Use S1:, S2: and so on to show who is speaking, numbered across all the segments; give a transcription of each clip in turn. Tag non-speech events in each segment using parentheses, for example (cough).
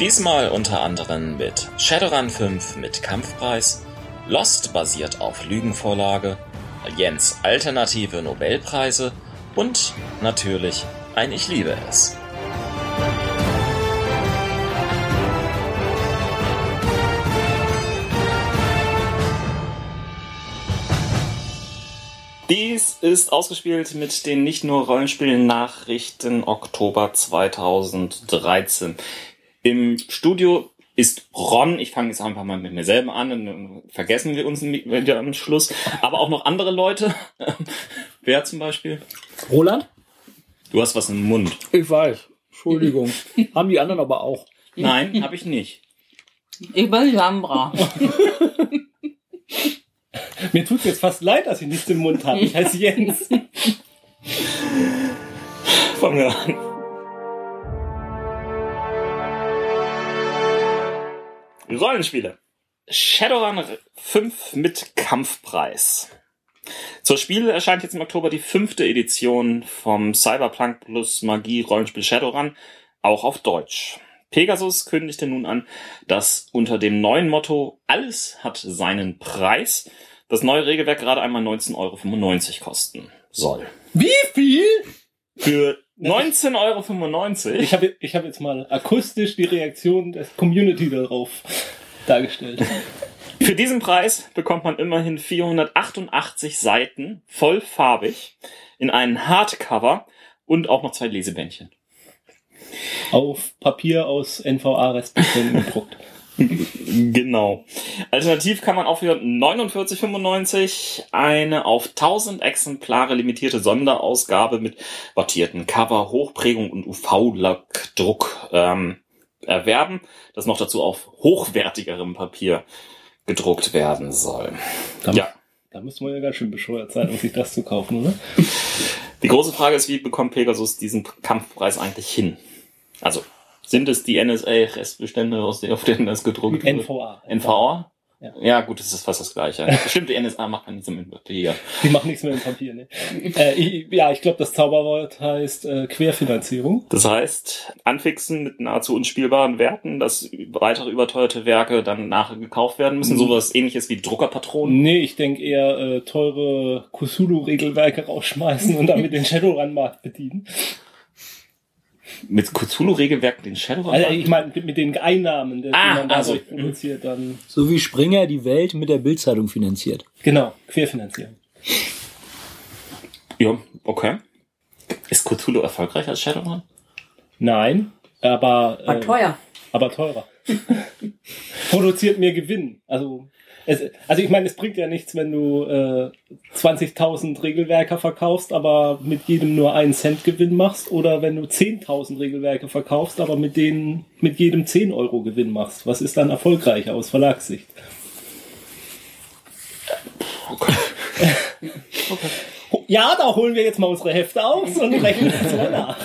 S1: Diesmal unter anderem mit Shadowrun 5 mit Kampfpreis, Lost basiert auf Lügenvorlage, Jens alternative Nobelpreise und natürlich ein Ich liebe es. Dies ist ausgespielt mit den nicht nur Rollenspielen Nachrichten Oktober 2013. Im Studio ist Ron, ich fange jetzt einfach mal mit mir selber an, dann vergessen wir uns wieder am Schluss, aber auch noch andere Leute. (laughs) Wer zum Beispiel?
S2: Roland?
S1: Du hast was im Mund.
S2: Ich weiß. Entschuldigung. (laughs) Haben die anderen aber auch.
S1: Nein, habe ich nicht.
S3: Ich bin Sambra. (laughs)
S2: Mir tut jetzt fast leid, dass ich nichts im Mund habe. Ich heiße Jens.
S1: Fangen wir an. Rollenspiele. Shadowrun 5 mit Kampfpreis. Zur Spiele erscheint jetzt im Oktober die fünfte Edition vom Cyberpunk plus Magie Rollenspiel Shadowrun, auch auf Deutsch. Pegasus kündigte nun an, dass unter dem neuen Motto Alles hat seinen Preis das neue Regelwerk gerade einmal 19,95 Euro kosten soll.
S2: Wie viel?
S1: Für 19,95 Euro?
S2: Ich habe ich hab jetzt mal akustisch die Reaktion der Community darauf dargestellt.
S1: Für diesen Preis bekommt man immerhin 488 Seiten vollfarbig in einen Hardcover und auch noch zwei Lesebändchen.
S2: Auf Papier aus NVA-Restbeständen gedruckt.
S1: Genau. Alternativ kann man auch für 49,95 eine auf 1000 Exemplare limitierte Sonderausgabe mit wattierten Cover, Hochprägung und UV-Lackdruck ähm, erwerben, das noch dazu auf hochwertigerem Papier gedruckt werden soll.
S2: Da, ja. Da müsste man ja ganz schön bescheuert sein, um sich das zu kaufen, oder?
S1: Die große Frage ist, wie bekommt Pegasus diesen Kampfpreis eigentlich hin? Also sind es die NSA-Restbestände, aus denen, auf denen das gedruckt wird?
S2: NVA.
S1: NVA? Ja. ja, gut, das ist fast das Gleiche. (laughs) Stimmt, die NSA macht nichts mehr mit Papier.
S2: Die machen nichts mehr mit Papier, ne? (laughs) äh, ich, ja, ich glaube, das Zauberwort heißt äh, Querfinanzierung.
S1: Das heißt, anfixen mit nahezu unspielbaren Werten, dass weitere überteuerte Werke dann nachher gekauft werden müssen. Mhm. Sowas ähnliches wie Druckerpatronen.
S2: Nee, ich denke eher äh, teure Kusulu-Regelwerke rausschmeißen und damit den Shadowrun-Markt bedienen
S1: mit Cthulhu-Regelwerk den Shadowrun?
S2: Also ich meine mit den Einnahmen, die
S1: ah,
S2: man
S1: also,
S2: dadurch produziert, dann.
S4: So wie Springer die Welt mit der Bildzeitung finanziert.
S2: Genau, querfinanzieren.
S1: Ja, okay. Ist Cthulhu erfolgreich als Shadowrun?
S2: Nein, aber.
S3: Aber äh, teuer.
S2: Aber teurer. (laughs) Produziert mehr Gewinn. Also es, also ich meine, es bringt ja nichts, wenn du äh, 20.000 Regelwerke verkaufst, aber mit jedem nur einen Cent Gewinn machst, oder wenn du 10.000 Regelwerke verkaufst, aber mit denen mit jedem 10 Euro Gewinn machst. Was ist dann erfolgreicher aus Verlagssicht? Okay. okay. (laughs) Ja, da holen wir jetzt mal unsere Hefte aus und rechnen das mal nach.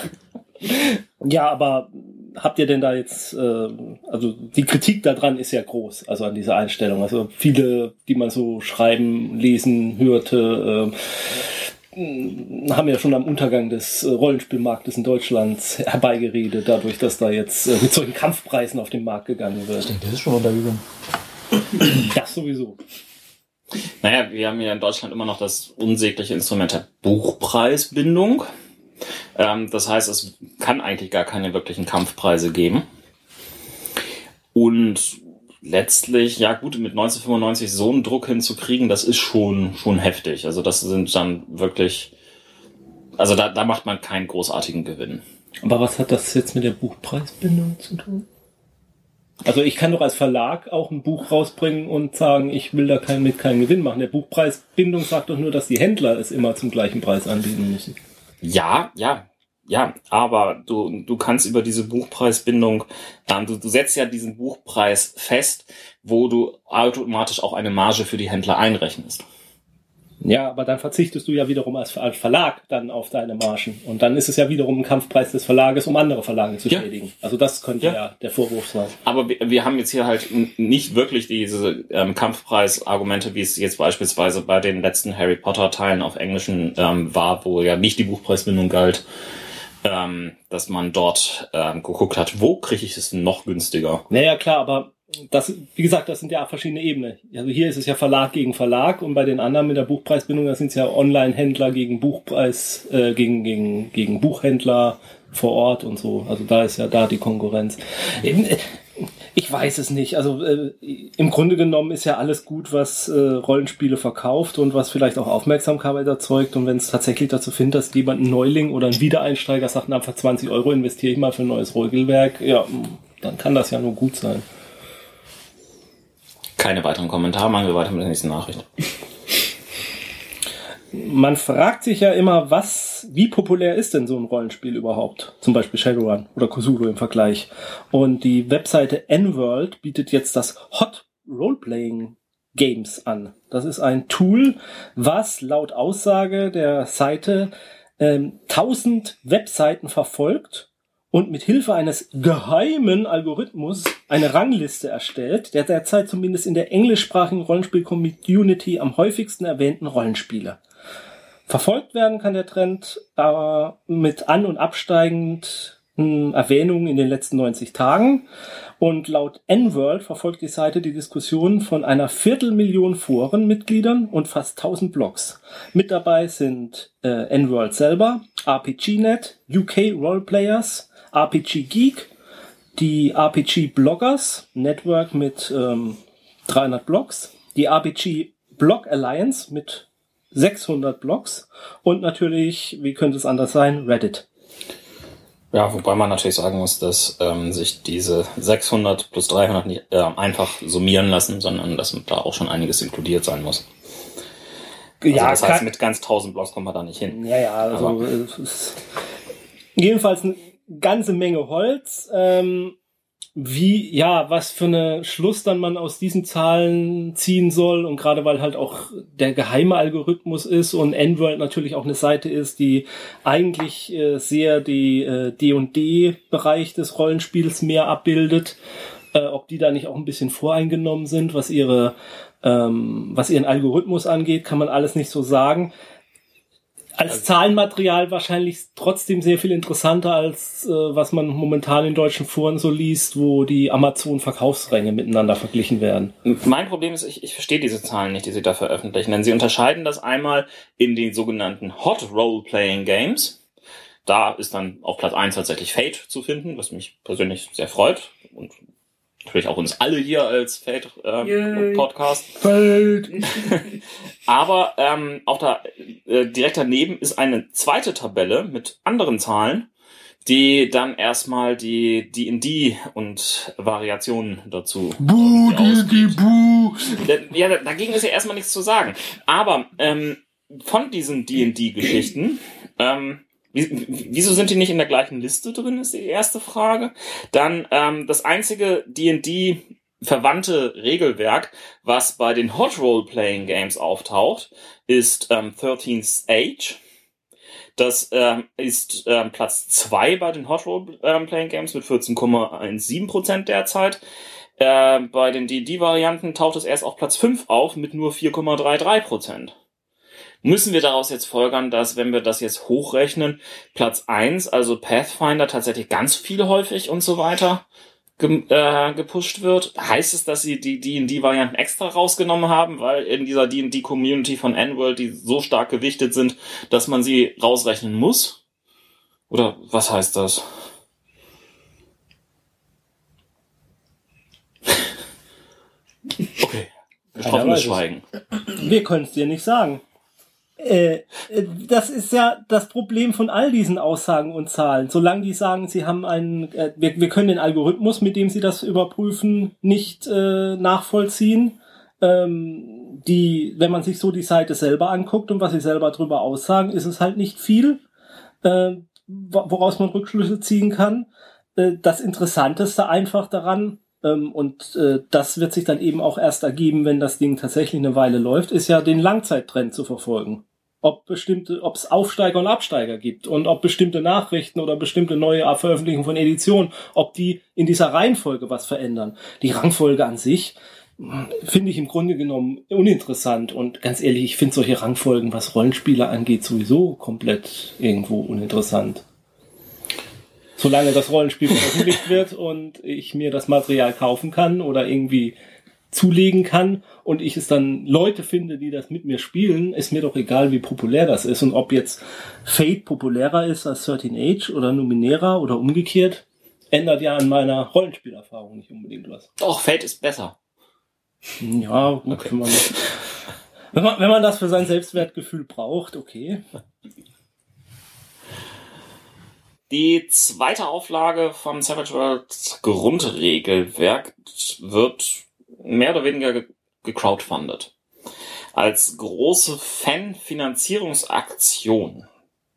S2: Ja, aber habt ihr denn da jetzt, äh, also die Kritik daran ist ja groß, also an dieser Einstellung. Also viele, die man so schreiben, lesen, hörte, äh, haben ja schon am Untergang des äh, Rollenspielmarktes in Deutschland herbeigeredet, dadurch, dass da jetzt äh, mit solchen Kampfpreisen auf den Markt gegangen wird.
S4: Ich denke, das ist schon untergegangen.
S2: Das sowieso.
S1: Naja, wir haben ja in Deutschland immer noch das unsägliche Instrument der Buchpreisbindung. Ähm, das heißt, es kann eigentlich gar keine wirklichen Kampfpreise geben. Und letztlich, ja gut, mit 1995 so einen Druck hinzukriegen, das ist schon, schon heftig. Also das sind dann wirklich, also da, da macht man keinen großartigen Gewinn.
S2: Aber was hat das jetzt mit der Buchpreisbindung zu tun? Also ich kann doch als Verlag auch ein Buch rausbringen und sagen, ich will da kein, mit keinen Gewinn machen. Der Buchpreisbindung sagt doch nur, dass die Händler es immer zum gleichen Preis anbieten müssen.
S1: Ja, ja, ja, aber du, du kannst über diese Buchpreisbindung, ähm, du, du setzt ja diesen Buchpreis fest, wo du automatisch auch eine Marge für die Händler einrechnest.
S2: Ja, aber dann verzichtest du ja wiederum als, Verlag dann auf deine Margen. Und dann ist es ja wiederum ein Kampfpreis des Verlages, um andere Verlage zu ja. schädigen. Also das könnte ja. ja, der Vorwurf sein.
S1: Aber wir, wir haben jetzt hier halt nicht wirklich diese ähm, Kampfpreis-Argumente, wie es jetzt beispielsweise bei den letzten Harry Potter-Teilen auf Englischen ähm, war, wo ja nicht die Buchpreisbindung galt. Ähm, dass man dort ähm, geguckt hat, wo kriege ich es noch günstiger.
S2: Naja, klar, aber das, wie gesagt, das sind ja verschiedene Ebenen. Also hier ist es ja Verlag gegen Verlag und bei den anderen mit der Buchpreisbindung, da sind es ja Online-Händler gegen Buchpreis, äh, gegen, gegen, gegen Buchhändler vor Ort und so. Also da ist ja da die Konkurrenz. Ich weiß es nicht. Also äh, im Grunde genommen ist ja alles gut, was äh, Rollenspiele verkauft und was vielleicht auch Aufmerksamkeit erzeugt. Und wenn es tatsächlich dazu findet, dass jemand ein Neuling oder ein Wiedereinsteiger sagt, na, für 20 Euro investiere ich mal für ein neues Regelwerk, ja, dann kann das ja nur gut sein.
S1: Keine weiteren Kommentare, machen wir weiter mit der nächsten Nachricht.
S2: Man fragt sich ja immer, was, wie populär ist denn so ein Rollenspiel überhaupt? Zum Beispiel Shadowrun oder Cthulhu im Vergleich. Und die Webseite N-World bietet jetzt das Hot Roleplaying Games an. Das ist ein Tool, was laut Aussage der Seite ähm, 1000 Webseiten verfolgt und mit Hilfe eines geheimen Algorithmus eine Rangliste erstellt, der derzeit zumindest in der englischsprachigen Rollenspiel-Community am häufigsten erwähnten Rollenspiele. Verfolgt werden kann der Trend aber mit an- und absteigenden Erwähnungen in den letzten 90 Tagen. Und laut N-World verfolgt die Seite die Diskussion von einer Viertelmillion Forenmitgliedern und fast 1000 Blogs. Mit dabei sind äh, N-World selber, RPGNet, UK Roleplayers, RPG Geek, die RPG Bloggers, Network mit ähm, 300 Blogs, die RPG Blog Alliance mit 600 Blogs und natürlich, wie könnte es anders sein, Reddit.
S1: Ja, wobei man natürlich sagen muss, dass ähm, sich diese 600 plus 300 nicht äh, einfach summieren lassen, sondern dass da auch schon einiges inkludiert sein muss. Also
S2: ja,
S1: das heißt, mit ganz 1000 Blogs kommt man da nicht hin.
S2: Ja, ja, also
S1: Aber-
S2: ist jedenfalls eine ganze Menge Holz. Ähm, wie, ja, was für eine Schluss dann man aus diesen Zahlen ziehen soll. Und gerade weil halt auch der geheime Algorithmus ist und N-World natürlich auch eine Seite ist, die eigentlich äh, sehr die äh, D&D-Bereich des Rollenspiels mehr abbildet, äh, ob die da nicht auch ein bisschen voreingenommen sind, was ihre ähm, was ihren Algorithmus angeht, kann man alles nicht so sagen als Zahlenmaterial wahrscheinlich trotzdem sehr viel interessanter als äh, was man momentan in deutschen Foren so liest, wo die Amazon-Verkaufsränge miteinander verglichen werden.
S1: Mein Problem ist, ich, ich verstehe diese Zahlen nicht, die sie da veröffentlichen, denn sie unterscheiden das einmal in den sogenannten Hot Role-Playing Games. Da ist dann auf Platz 1 tatsächlich Fate zu finden, was mich persönlich sehr freut und natürlich auch uns alle hier als
S3: Yay.
S1: Fate-Podcast. (laughs) Aber ähm, auch da äh, direkt daneben ist eine zweite Tabelle mit anderen Zahlen, die dann erstmal die D&D und Variationen dazu
S4: Buh, die, buh.
S1: Ja, da- dagegen ist ja erstmal nichts zu sagen. Aber ähm, von diesen D&D-Geschichten, ähm, wieso sind die nicht in der gleichen Liste drin, ist die erste Frage. Dann ähm, das einzige D&D verwandte Regelwerk, was bei den Hot Role Playing Games auftaucht, ist ähm, 13th Age. Das ähm, ist ähm, Platz zwei bei den Hot Role ähm, Playing Games mit 14,17% derzeit. Äh, bei den D&D-Varianten taucht es erst auf Platz 5 auf mit nur 4,33%. Müssen wir daraus jetzt folgern, dass, wenn wir das jetzt hochrechnen, Platz 1, also Pathfinder, tatsächlich ganz viel häufig und so weiter ge äh, gepusht wird? Heißt es, dass sie die D&D-Varianten extra rausgenommen haben, weil in dieser D&D-Community von N-World die so stark gewichtet sind, dass man sie rausrechnen muss? Oder was heißt das? (laughs) Okay. Betroffenes. Schweigen.
S2: Wir können es dir nicht sagen. Äh, äh, das ist ja das Problem von all diesen Aussagen und Zahlen. Solange die sagen, sie haben einen, äh, wir, wir können den Algorithmus, mit dem sie das überprüfen, nicht äh, nachvollziehen. Ähm, die, wenn man sich so die Seite selber anguckt und was sie selber drüber aussagen, ist es halt nicht viel, äh, wo- woraus man Rückschlüsse ziehen kann. Das Interessanteste einfach daran, ähm, und äh, das wird sich dann eben auch erst ergeben, wenn das Ding tatsächlich eine Weile läuft, ist ja den Langzeittrend zu verfolgen. Ob bestimmte, ob es Aufsteiger und Absteiger gibt und ob bestimmte Nachrichten oder bestimmte neue Veröffentlichungen von Editionen, ob die in dieser Reihenfolge was verändern. Die Rangfolge an sich mh, finde ich im Grunde genommen uninteressant und ganz ehrlich, ich finde solche Rangfolgen, was Rollenspiele angeht, sowieso komplett irgendwo uninteressant. solange das Rollenspiel (laughs) veröffentlicht wird und ich mir das Material kaufen kann oder irgendwie zulegen kann und ich es dann Leute finde, die das mit mir spielen, ist mir doch egal, wie populär das ist und ob jetzt Fate populärer ist als 13 Age oder Numenera oder umgekehrt, ändert ja an meiner Rollenspielerfahrung nicht unbedingt was.
S1: Doch, Fate ist besser.
S2: Ja, gut,
S1: Okay.
S2: wenn, man, wenn, man, wenn man das für sein Selbstwertgefühl braucht, okay.
S1: Die zweite Auflage vom Savage World Grundregelwerk wird mehr oder weniger ge- gecrowdfundet. Als große Fanfinanzierungsaktion,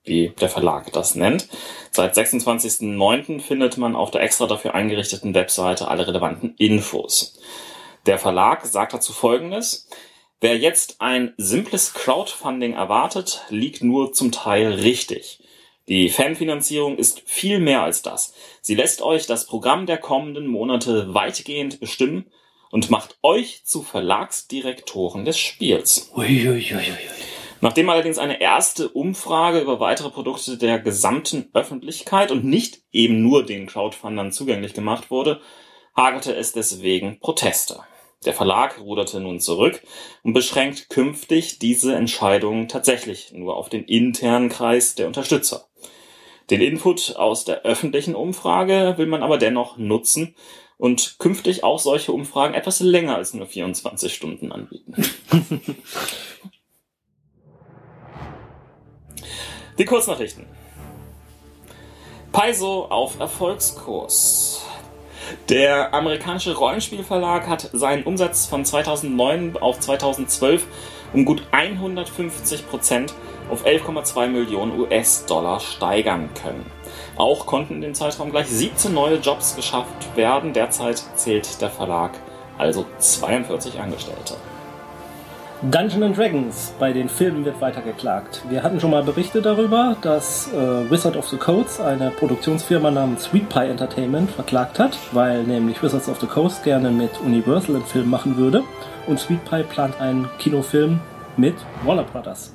S1: wie der Verlag das nennt. Seit 26.09. findet man auf der extra dafür eingerichteten Webseite alle relevanten Infos. Der Verlag sagt dazu Folgendes. Wer jetzt ein simples Crowdfunding erwartet, liegt nur zum Teil richtig. Die Fanfinanzierung ist viel mehr als das. Sie lässt euch das Programm der kommenden Monate weitgehend bestimmen und macht euch zu Verlagsdirektoren des Spiels. Nachdem allerdings eine erste Umfrage über weitere Produkte der gesamten Öffentlichkeit und nicht eben nur den Crowdfundern zugänglich gemacht wurde, hagelte es deswegen Proteste. Der Verlag ruderte nun zurück und beschränkt künftig diese Entscheidung tatsächlich nur auf den internen Kreis der Unterstützer. Den Input aus der öffentlichen Umfrage will man aber dennoch nutzen und künftig auch solche Umfragen etwas länger als nur 24 Stunden anbieten. (laughs) Die Kurznachrichten. Paizo auf Erfolgskurs. Der amerikanische Rollenspielverlag hat seinen Umsatz von 2009 auf 2012 um gut 150 Prozent auf 11,2 Millionen US-Dollar steigern können. Auch konnten in dem Zeitraum gleich 17 neue Jobs geschafft werden. Derzeit zählt der Verlag also 42 Angestellte.
S2: Dungeons and Dragons bei den Filmen wird weiter geklagt. Wir hatten schon mal Berichte darüber, dass äh, Wizard of the Coast eine Produktionsfirma namens Sweet Pie Entertainment verklagt hat, weil nämlich Wizards of the Coast gerne mit Universal einen Film machen würde und Sweet Pie plant einen Kinofilm mit Warner Brothers.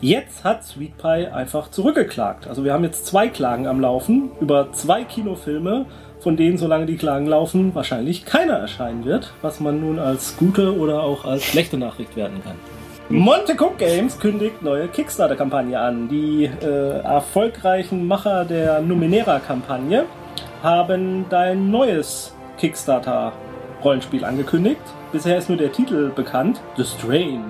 S2: Jetzt hat Sweet Pie einfach zurückgeklagt. Also wir haben jetzt zwei Klagen am Laufen über zwei Kinofilme, von denen, solange die Klagen laufen, wahrscheinlich keiner erscheinen wird, was man nun als gute oder auch als schlechte Nachricht werten kann. Monte Cook Games kündigt neue Kickstarter-Kampagne an. Die äh, erfolgreichen Macher der Numenera-Kampagne haben dein neues Kickstarter-Rollenspiel angekündigt. Bisher ist nur der Titel bekannt, The Strange.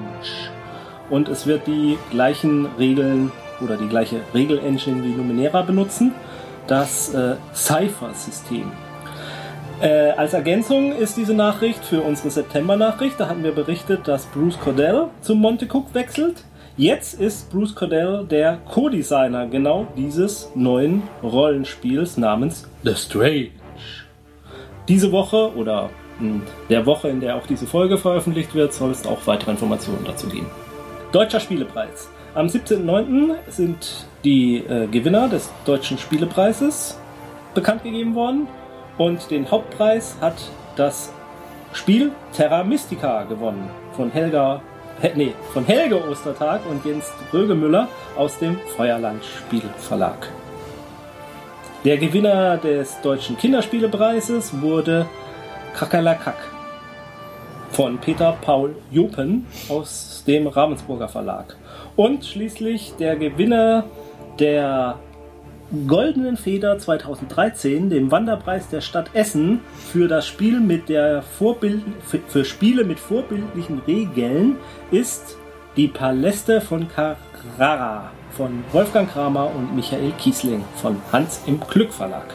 S2: Und es wird die gleichen Regeln oder die gleiche Regel-Engine wie Numenera benutzen, das äh, Cypher-System. Äh, als Ergänzung ist diese Nachricht für unsere September-Nachricht. Da hatten wir berichtet, dass Bruce Cordell zum Monte Cook wechselt. Jetzt ist Bruce Cordell der Co-Designer genau dieses neuen Rollenspiels namens The Strange. Diese Woche oder in der Woche, in der auch diese Folge veröffentlicht wird, soll es auch weitere Informationen dazu geben. Deutscher Spielepreis. Am 17.09. sind die äh, Gewinner des Deutschen Spielepreises bekannt gegeben worden und den Hauptpreis hat das Spiel Terra Mystica gewonnen von Helga He, nee, von Helge Ostertag und Jens Rögemüller aus dem Feuerland Spielverlag. Der Gewinner des Deutschen Kinderspielepreises wurde Kakerlakak von Peter Paul Jopen aus dem Ravensburger Verlag. Und schließlich der Gewinner der Goldenen Feder 2013, dem Wanderpreis der Stadt Essen, für das Spiel mit der Vorbild für, für Spiele mit vorbildlichen Regeln ist die Paläste von Carrara von Wolfgang Kramer und Michael Kiesling von Hans im Glück Verlag.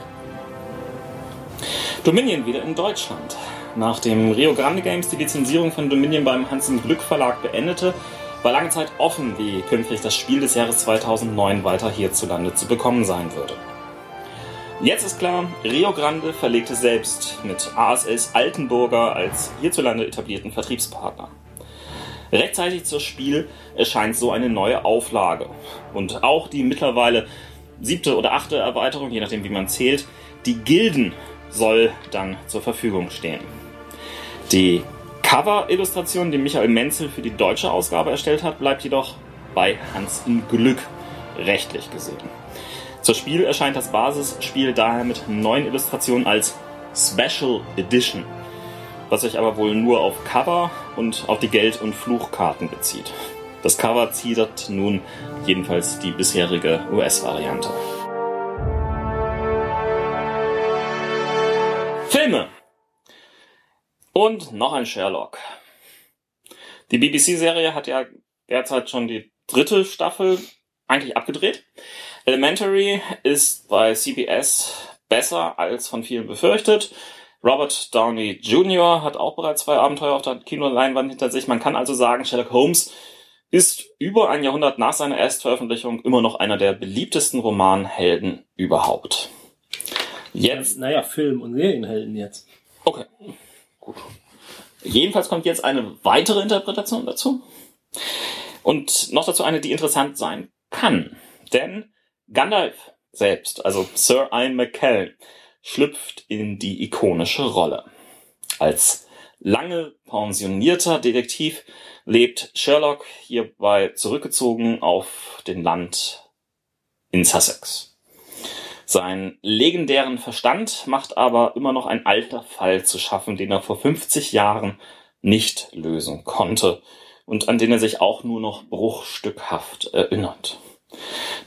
S1: Dominion wieder in Deutschland. Nachdem Rio Grande Games die Lizenzierung von Dominion beim Hans im Glück Verlag beendete, war lange Zeit offen, wie künftig das Spiel des Jahres 2009 weiter hierzulande zu bekommen sein würde. Jetzt ist klar, Rio Grande verlegte selbst mit ASS Altenburger als hierzulande etablierten Vertriebspartner. Rechtzeitig zur Spiel erscheint so eine neue Auflage. Und auch die mittlerweile siebte oder achte Erweiterung, je nachdem wie man zählt, die Gilden soll dann zur Verfügung stehen. Die Cover-Illustration, die Michael Menzel für die deutsche Ausgabe erstellt hat, bleibt jedoch bei Hans im Glück rechtlich gesehen. Zur Spiel erscheint das Basisspiel daher mit neuen Illustrationen als Special Edition, was sich aber wohl nur auf Cover und auf die Geld- und Fluchkarten bezieht. Das Cover ziert nun jedenfalls die bisherige US-Variante. Filme. Und noch ein Sherlock. Die BBC-Serie hat ja derzeit schon die dritte Staffel eigentlich abgedreht. Elementary ist bei CBS besser als von vielen befürchtet. Robert Downey Jr. hat auch bereits zwei Abenteuer auf der Kinoleinwand hinter sich. Man kann also sagen, Sherlock Holmes ist über ein Jahrhundert nach seiner Erstveröffentlichung immer noch einer der beliebtesten Romanhelden überhaupt.
S2: Jetzt. Naja, Film- und Serienhelden jetzt.
S1: Okay. Jedenfalls kommt jetzt eine weitere Interpretation dazu. Und noch dazu eine, die interessant sein kann. Denn Gandalf selbst, also Sir Ian McKellen, schlüpft in die ikonische Rolle. Als lange pensionierter Detektiv lebt Sherlock hierbei zurückgezogen auf den Land in Sussex. Seinen legendären Verstand macht aber immer noch ein alter Fall zu schaffen, den er vor 50 Jahren nicht lösen konnte und an den er sich auch nur noch bruchstückhaft erinnert.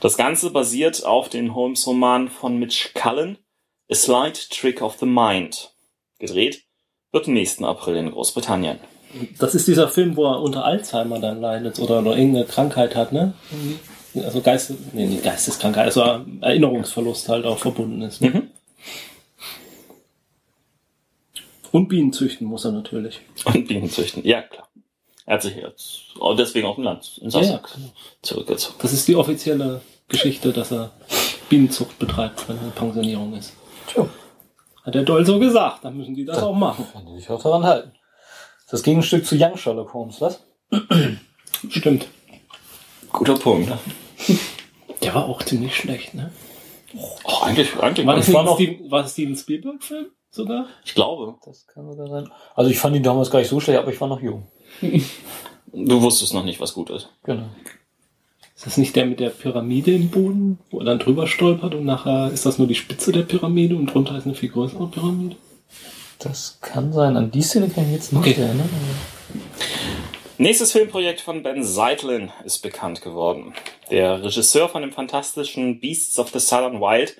S1: Das Ganze basiert auf den Holmes-Roman von Mitch Cullen, A Slight Trick of the Mind. Gedreht wird nächsten April in Großbritannien.
S2: Das ist dieser Film, wo er unter Alzheimer dann leidet oder noch irgendeine Krankheit hat, ne? Also Geist, nee, nicht Geisteskrankheit, also Erinnerungsverlust halt auch verbunden ist. Ne?
S1: Mhm.
S2: Und Bienen züchten muss er natürlich.
S1: Und Bienen züchten, ja klar. Er hat sich jetzt auch deswegen auf dem Land in Sussex
S2: genau.
S1: zurückgezogen.
S2: Das ist die offizielle Geschichte, dass er Bienenzucht betreibt, wenn er in Pensionierung ist.
S4: Tja,
S2: Hat der Doll so gesagt, dann müssen die das auch machen.
S4: kann die sich auch daran halten. Das Gegenstück zu Young Sherlock Holmes, was?
S2: Stimmt.
S1: Guter Punkt. Ne?
S2: Der war auch ziemlich schlecht, ne?
S1: Oh, eigentlich, eigentlich
S2: War das, nicht
S4: war noch-
S2: Steven, war das Steven Spielberg-Film sogar?
S1: ich glaube,
S4: Das kann sogar sein. Also ich fand ihn damals gar nicht so schlecht, aber ich war noch jung.
S1: du wusstest noch nicht, was gut ist.
S4: Genau.
S2: Ist das nicht der mit der Pyramide im Boden, wo er dann drüber stolpert und nachher ist das nur die Spitze der Pyramide und drunter ist eine viel größere Pyramide?
S4: Das kann sein. An die Szene kann ich jetzt nicht
S2: Okay.
S4: erinnern.
S1: Nächstes Filmprojekt von Ben Zeitlin ist bekannt geworden. Der Regisseur von dem fantastischen Beasts of the Southern Wild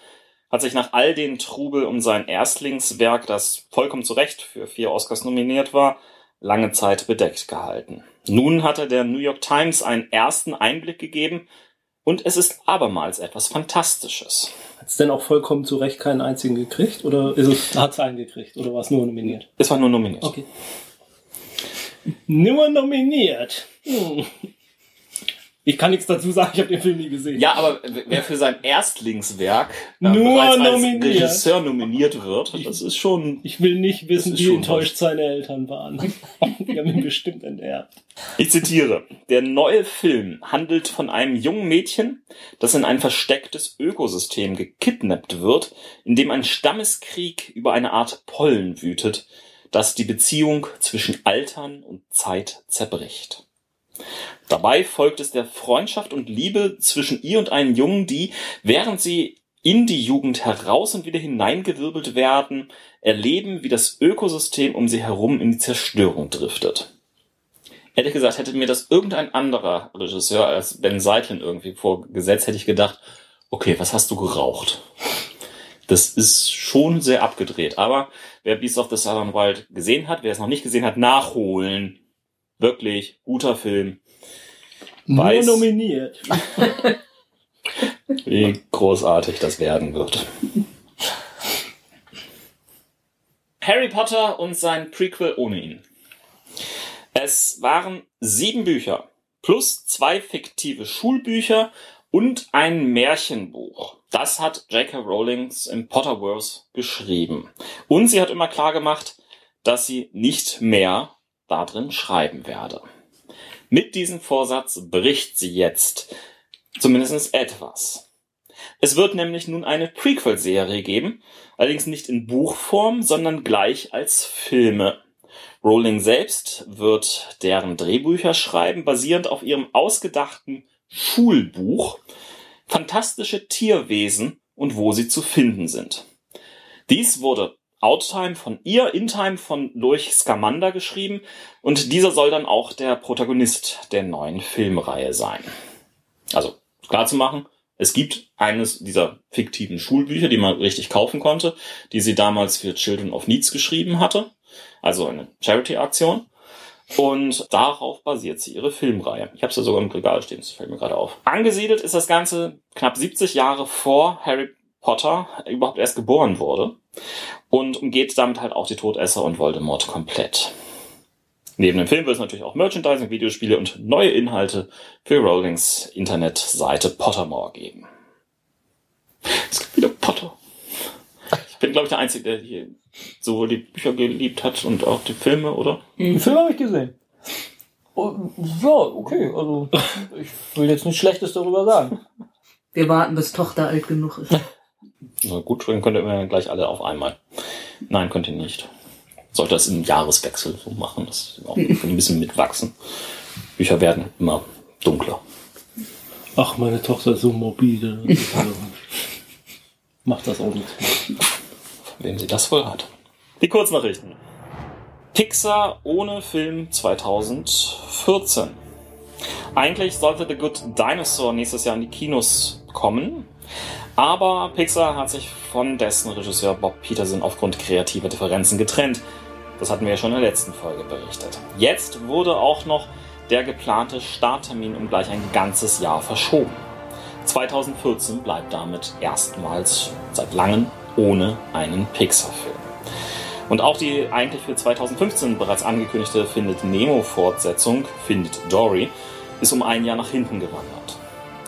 S1: hat sich nach all den Trubel um sein Erstlingswerk, das vollkommen zu Recht für vier Oscars nominiert war, lange Zeit bedeckt gehalten. Nun hat er der New York Times einen ersten Einblick gegeben und es ist abermals etwas Fantastisches.
S2: Hat es denn auch vollkommen zu Recht keinen einzigen gekriegt? Oder ist es, hat es einen gekriegt? Oder war es nur nominiert?
S1: Es war nur nominiert.
S2: Okay. Nur nominiert. Hm. Ich kann nichts dazu sagen, ich habe den Film nie gesehen.
S1: Ja, aber wer für sein Erstlingswerk äh,
S2: Nur
S1: als
S2: nominiert.
S1: Regisseur nominiert wird, das ist schon
S2: Ich will nicht wissen, wie enttäuscht seine Eltern waren. Die haben ihn bestimmt enterbt.
S1: Ich zitiere. Der neue Film handelt von einem jungen Mädchen, das in ein verstecktes Ökosystem gekidnappt wird, in dem ein Stammeskrieg über eine Art Pollen wütet, das die Beziehung zwischen Altern und Zeit zerbricht. Dabei folgt es der Freundschaft und Liebe zwischen ihr und einem Jungen, die, während sie in die Jugend heraus und wieder hineingewirbelt werden, erleben, wie das Ökosystem um sie herum in die Zerstörung driftet. Ehrlich gesagt, hätte mir das irgendein anderer Regisseur als Ben Zeitlin irgendwie vorgesetzt, hätte ich gedacht, okay, was hast du geraucht? Das ist schon sehr abgedreht. Aber wer Beast of the Southern Wild gesehen hat, wer es noch nicht gesehen hat, nachholen. Wirklich guter Film. Weiß.
S2: Nur nominiert. (laughs)
S1: Wie großartig das werden wird. Harry Potter und sein Prequel ohne ihn. Es waren sieben Bücher plus zwei fiktive Schulbücher und ein Märchenbuch. Das hat J.K. Rowlings im Potterverse geschrieben. Und sie hat immer klar gemacht, dass sie nicht mehr darin schreiben werde. Mit diesem Vorsatz bricht sie jetzt zumindest etwas. Es wird nämlich nun eine Prequel-Serie geben, allerdings nicht in Buchform, sondern gleich als Filme. Rowling selbst wird deren Drehbücher schreiben, basierend auf ihrem ausgedachten Schulbuch, fantastische Tierwesen und wo sie zu finden sind. Dies wurde Outtime von ihr, Intime von durch Scamander geschrieben und dieser soll dann auch der Protagonist der neuen Filmreihe sein. Also klar zu machen, es gibt eines dieser fiktiven Schulbücher, die man richtig kaufen konnte, die sie damals für Children of Needs geschrieben hatte, also eine Charity-Aktion. Und darauf basiert sie ihre Filmreihe. Ich habe es ja sogar im Regal stehen, das fällt mir gerade auf. Angesiedelt ist das Ganze knapp 70 Jahre vor Harry Potter überhaupt erst geboren wurde und umgeht damit halt auch die Todesser und Voldemort komplett. Neben dem Film wird es natürlich auch Merchandising, Videospiele und neue Inhalte für Rowlings Internetseite Pottermore geben. Es gibt wieder Potter. Ich bin, glaube ich, der Einzige, der hier sowohl die Bücher geliebt hat und auch die Filme, oder?
S4: Den Film habe ich gesehen. Oh, ja, okay. Also (laughs) ich will jetzt nichts Schlechtes darüber sagen.
S3: Wir warten, bis Tochter alt genug ist.
S1: Na gut, dann könnt ihr gleich alle auf einmal. Nein, könnt ihr nicht. Sollte das im Jahreswechsel so machen, dass auch (laughs) ein bisschen mitwachsen. Bücher werden immer dunkler.
S2: Ach, meine Tochter ist so morbide. Also, (laughs) Macht das auch nichts. mehr.
S1: Wem sie das wohl hat. Die Kurznachrichten. Pixar ohne Film 2014. Eigentlich sollte The Good Dinosaur nächstes Jahr in die Kinos kommen, aber Pixar hat sich von dessen Regisseur Bob Peterson aufgrund kreativer Differenzen getrennt. Das hatten wir ja schon in der letzten Folge berichtet. Jetzt wurde auch noch der geplante Starttermin um gleich ein ganzes Jahr verschoben. 2014 bleibt damit erstmals seit langem ohne einen Pixar-Film. Und auch die eigentlich für 2015 bereits angekündigte Findet Nemo-Fortsetzung, Findet Dory, ist um ein Jahr nach hinten gewandert.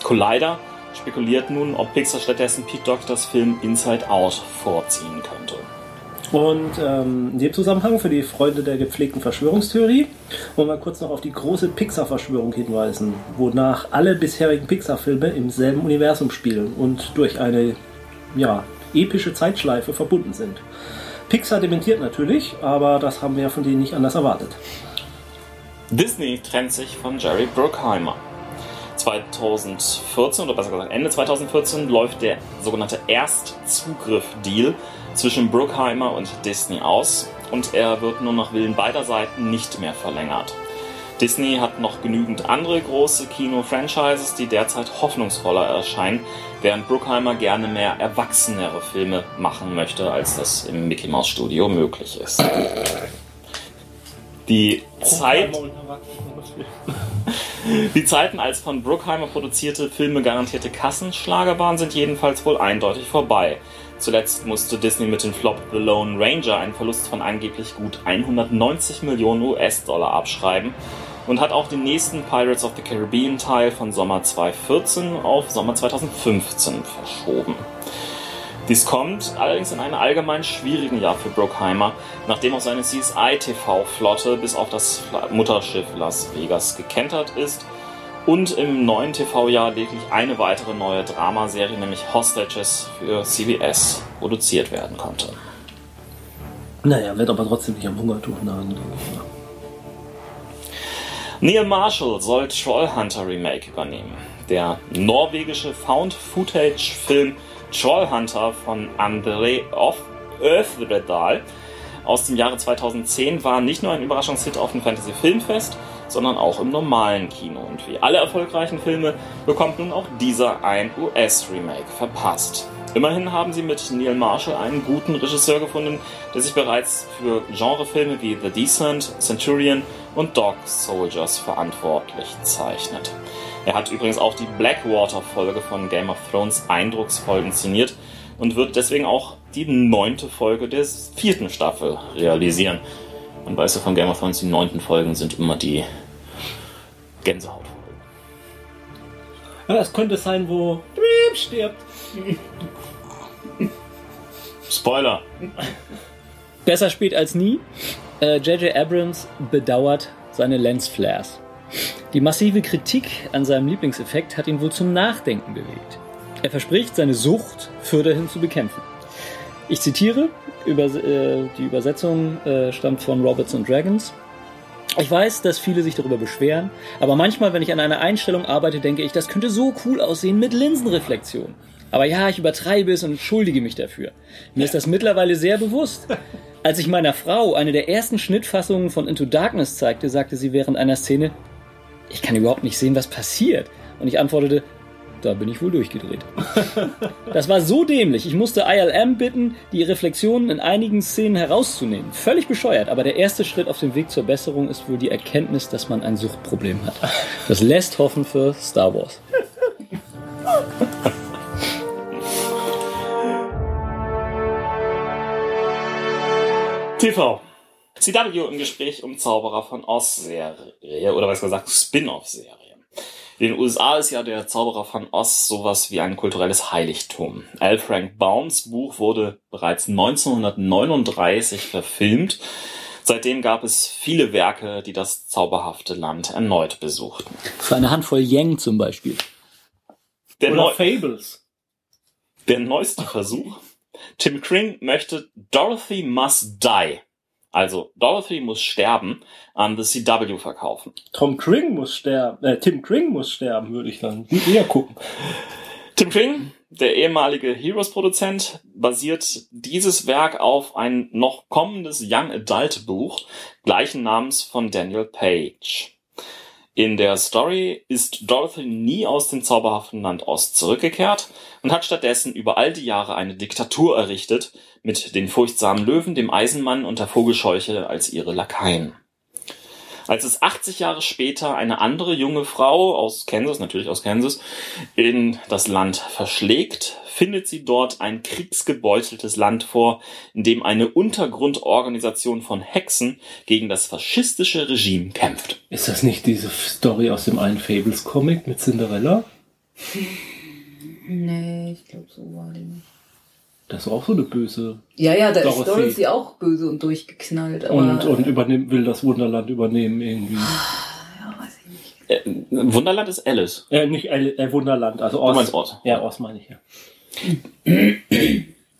S1: Collider spekuliert nun, ob Pixar stattdessen Pete Doctors Film Inside Out vorziehen könnte.
S2: Und ähm, in dem Zusammenhang für die Freunde der gepflegten Verschwörungstheorie wollen wir kurz noch auf die große Pixar-Verschwörung hinweisen, wonach alle bisherigen Pixar-Filme im selben Universum spielen und durch eine ja, epische Zeitschleife verbunden sind. Pixar dementiert natürlich, aber das haben wir von denen nicht anders erwartet.
S1: Disney trennt sich von Jerry Bruckheimer. 2014 oder besser gesagt Ende 2014 läuft der sogenannte Erstzugriff-Deal zwischen Bruckheimer und Disney aus und er wird nur nach Willen beider Seiten nicht mehr verlängert. Disney hat noch genügend andere große Kino-Franchises, die derzeit hoffnungsvoller erscheinen, während Bruckheimer gerne mehr erwachsenere Filme machen möchte, als das im Mickey Mouse Studio möglich ist. Die Zeit, (laughs) die Zeiten, als von Bruckheimer produzierte Filme garantierte Kassenschlager waren, sind jedenfalls wohl eindeutig vorbei. Zuletzt musste Disney mit dem Flop The Lone Ranger einen Verlust von angeblich gut 190 Millionen US-Dollar abschreiben und hat auch den nächsten Pirates of the Caribbean Teil von Sommer 2014 auf Sommer 2015 verschoben. Dies kommt allerdings in einem allgemein schwierigen Jahr für Bruckheimer, nachdem auch seine CSI-TV-Flotte bis auf das Mutterschiff Las Vegas gekentert ist und im neuen TV-Jahr lediglich eine weitere neue Dramaserie, nämlich Hostages für CBS, produziert werden konnte.
S2: Naja, wird aber trotzdem nicht am Hungertuch nagen.
S1: Neil Marshall soll Trollhunter Remake übernehmen. Der norwegische Found-Footage-Film Trollhunter von André Öfredal aus dem Jahre 2010 war nicht nur ein Überraschungshit auf dem Fantasy Filmfest, sondern auch im normalen Kino. Und wie alle erfolgreichen Filme bekommt nun auch dieser ein US-Remake verpasst. Immerhin haben sie mit Neil Marshall einen guten Regisseur gefunden, der sich bereits für Genrefilme wie The Descent, Centurion und Dog Soldiers verantwortlich zeichnet. Er hat übrigens auch die Blackwater-Folge von Game of Thrones eindrucksvoll inszeniert und wird deswegen auch die neunte Folge der vierten Staffel realisieren. Man weiß ja von Game of Thrones, die neunten Folgen sind immer die Gänsehautfolgen.
S2: Ja, es könnte sein, wo Dream stirbt.
S1: Spoiler!
S5: Besser spät als nie. J.J. Abrams bedauert seine Lensflares. Die massive Kritik an seinem Lieblingseffekt hat ihn wohl zum Nachdenken bewegt. Er verspricht, seine Sucht fürderhin zu bekämpfen. Ich zitiere, über, äh, die Übersetzung äh, stammt von Roberts and Dragons. Ich weiß, dass viele sich darüber beschweren, aber manchmal, wenn ich an einer Einstellung arbeite, denke ich, das könnte so cool aussehen mit Linsenreflexion. Aber ja, ich übertreibe es und entschuldige mich dafür. Mir ist das mittlerweile sehr bewusst. Als ich meiner Frau eine der ersten Schnittfassungen von Into Darkness zeigte, sagte sie während einer Szene, ich kann überhaupt nicht sehen, was passiert. Und ich antwortete, da bin ich wohl durchgedreht. Das war so dämlich. Ich musste ILM bitten, die Reflexionen in einigen Szenen herauszunehmen. Völlig bescheuert, aber der erste Schritt auf dem Weg zur Besserung ist wohl die Erkenntnis, dass man ein Suchtproblem hat. Das lässt hoffen für Star Wars.
S1: TV. CW im Gespräch um Zauberer von Oz-Serie oder was gesagt Spin-off-Serie. In den USA ist ja der Zauberer von Oz sowas wie ein kulturelles Heiligtum. L. Frank Baums Buch wurde bereits 1939 verfilmt. Seitdem gab es viele Werke, die das zauberhafte Land erneut besuchten.
S5: Für eine Handvoll Yang zum Beispiel.
S1: Der,
S2: Oder
S1: neu
S2: Fables.
S1: der neueste Versuch. Tim Kring möchte Dorothy Must Die, also Dorothy muss sterben, an the CW verkaufen.
S2: Tom Kring muss sterben. Äh, Tim Kring muss sterben, würde ich dann eher gucken.
S1: Tim Kring, der ehemalige Heroes-Produzent, basiert dieses Werk auf ein noch kommendes Young Adult Buch gleichen Namens von Daniel Page. In der Story ist Dorothy nie aus dem zauberhaften Land Ost zurückgekehrt und hat stattdessen über all die Jahre eine Diktatur errichtet mit den furchtsamen Löwen, dem Eisenmann und der Vogelscheuche als ihre Lakaien. Als es 80 Jahre später eine andere junge Frau aus Kansas, natürlich aus Kansas, in das Land verschlägt, findet sie dort ein kriegsgebeuteltes Land vor, in dem eine Untergrundorganisation von Hexen gegen das faschistische Regime kämpft.
S2: Ist das nicht diese Story aus dem einen Fables-Comic mit Cinderella?
S3: Nee, ich glaube, so war die nicht.
S2: Das ist auch so eine böse.
S3: Ja, ja, da ist
S2: Dorothy.
S3: Dorothy auch böse und durchgeknallt. Aber,
S2: Und, und übernimmt, will das Wunderland übernehmen irgendwie.
S3: ja, weiß ich nicht.
S1: Äh, Wunderland ist Alice.
S2: Äh, nicht äh, äh, Wunderland, also
S1: Du
S2: Ost.
S1: meinst Ort.
S2: Ja, Ost meine ich ja.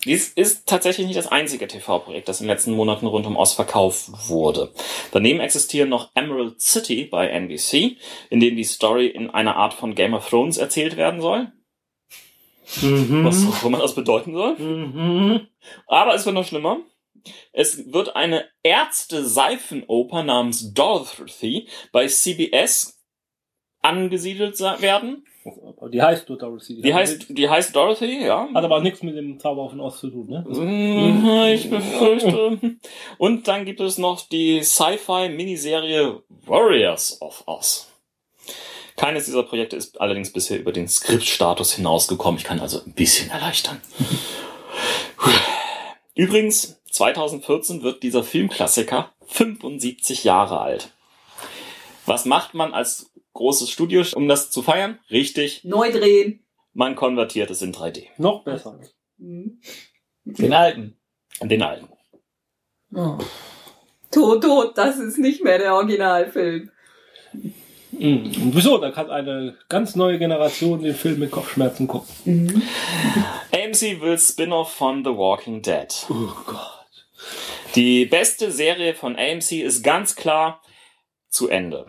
S1: Dies ist tatsächlich nicht das einzige TV-Projekt, das in den letzten Monaten rund um Oz verkauft wurde. Daneben existieren noch Emerald City bei NBC, in dem die Story in einer Art von Game of Thrones erzählt werden soll.
S2: Mhm.
S1: Was auch immer das bedeuten soll.
S2: Mhm.
S1: Aber es wird noch schlimmer. Es wird eine Ärzte-Seifenoper namens Dorothy bei CBS angesiedelt werden.
S2: Die heißt nur Dorothy.
S1: Die heißt, die heißt Dorothy, ja.
S2: Hat aber nichts mit dem Zauber von Ost zu tun, ne?
S1: Mhm, Ich befürchte. Und dann gibt es noch die Sci-Fi-Miniserie Warriors of Oz. Keines dieser Projekte ist allerdings bisher über den Skriptstatus hinausgekommen. Ich kann also ein bisschen erleichtern. Übrigens, 2014 wird dieser Filmklassiker 75 Jahre alt. Was macht man als großes Studio, um das zu feiern? Richtig,
S3: Neu drehen.
S1: man konvertiert es in 3D.
S2: Noch besser.
S3: Mhm.
S4: Den alten.
S1: Den alten.
S3: Oh. Tot, tot, das ist nicht mehr der Originalfilm.
S2: Mhm. Wieso? Da kann eine ganz neue Generation den Film mit Kopfschmerzen gucken.
S3: Mhm.
S1: AMC will Spin-off von The Walking Dead.
S2: Oh Gott.
S1: Die beste Serie von AMC ist ganz klar zu Ende.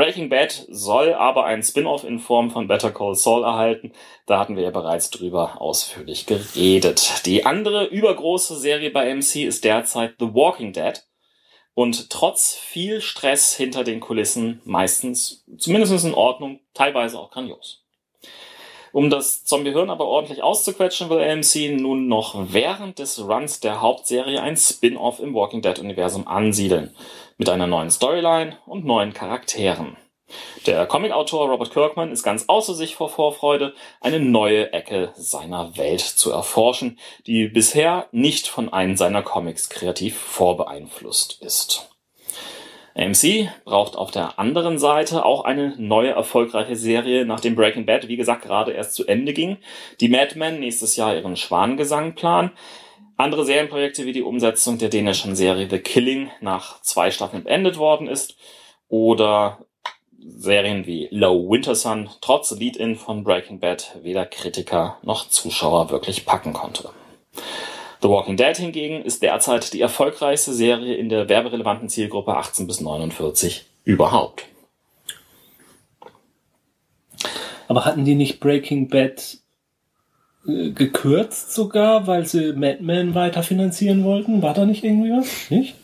S1: Breaking Bad soll aber ein Spin-off in Form von Better Call Saul erhalten. Da hatten wir ja bereits drüber ausführlich geredet. Die andere übergroße Serie bei AMC ist derzeit The Walking Dead. Und trotz viel Stress hinter den Kulissen meistens zumindest in Ordnung, teilweise auch grandios. Um das Zombie-Hirn aber ordentlich auszuquetschen, will AMC nun noch während des Runs der Hauptserie ein Spin-off im Walking Dead-Universum ansiedeln. Mit einer neuen Storyline und neuen Charakteren. Der Comicautor Robert Kirkman ist ganz außer sich vor Vorfreude, eine neue Ecke seiner Welt zu erforschen, die bisher nicht von einem seiner Comics kreativ vorbeeinflusst ist. AMC braucht auf der anderen Seite auch eine neue erfolgreiche Serie, nachdem Breaking Bad, wie gesagt, gerade erst zu Ende ging. Die Mad Men nächstes Jahr ihren Schwanengesang planen. Andere Serienprojekte wie die Umsetzung der dänischen Serie The Killing nach zwei Staffeln beendet worden ist oder Serien wie Low Winter Sun trotz Lead-In von Breaking Bad weder Kritiker noch Zuschauer wirklich packen konnte. The Walking Dead hingegen ist derzeit die erfolgreichste Serie in der werberelevanten Zielgruppe 18 bis 49 überhaupt.
S2: Aber hatten die nicht Breaking Bad gekürzt sogar, weil sie Mad Men weiter finanzieren wollten? War da nicht irgendwie was? Nicht?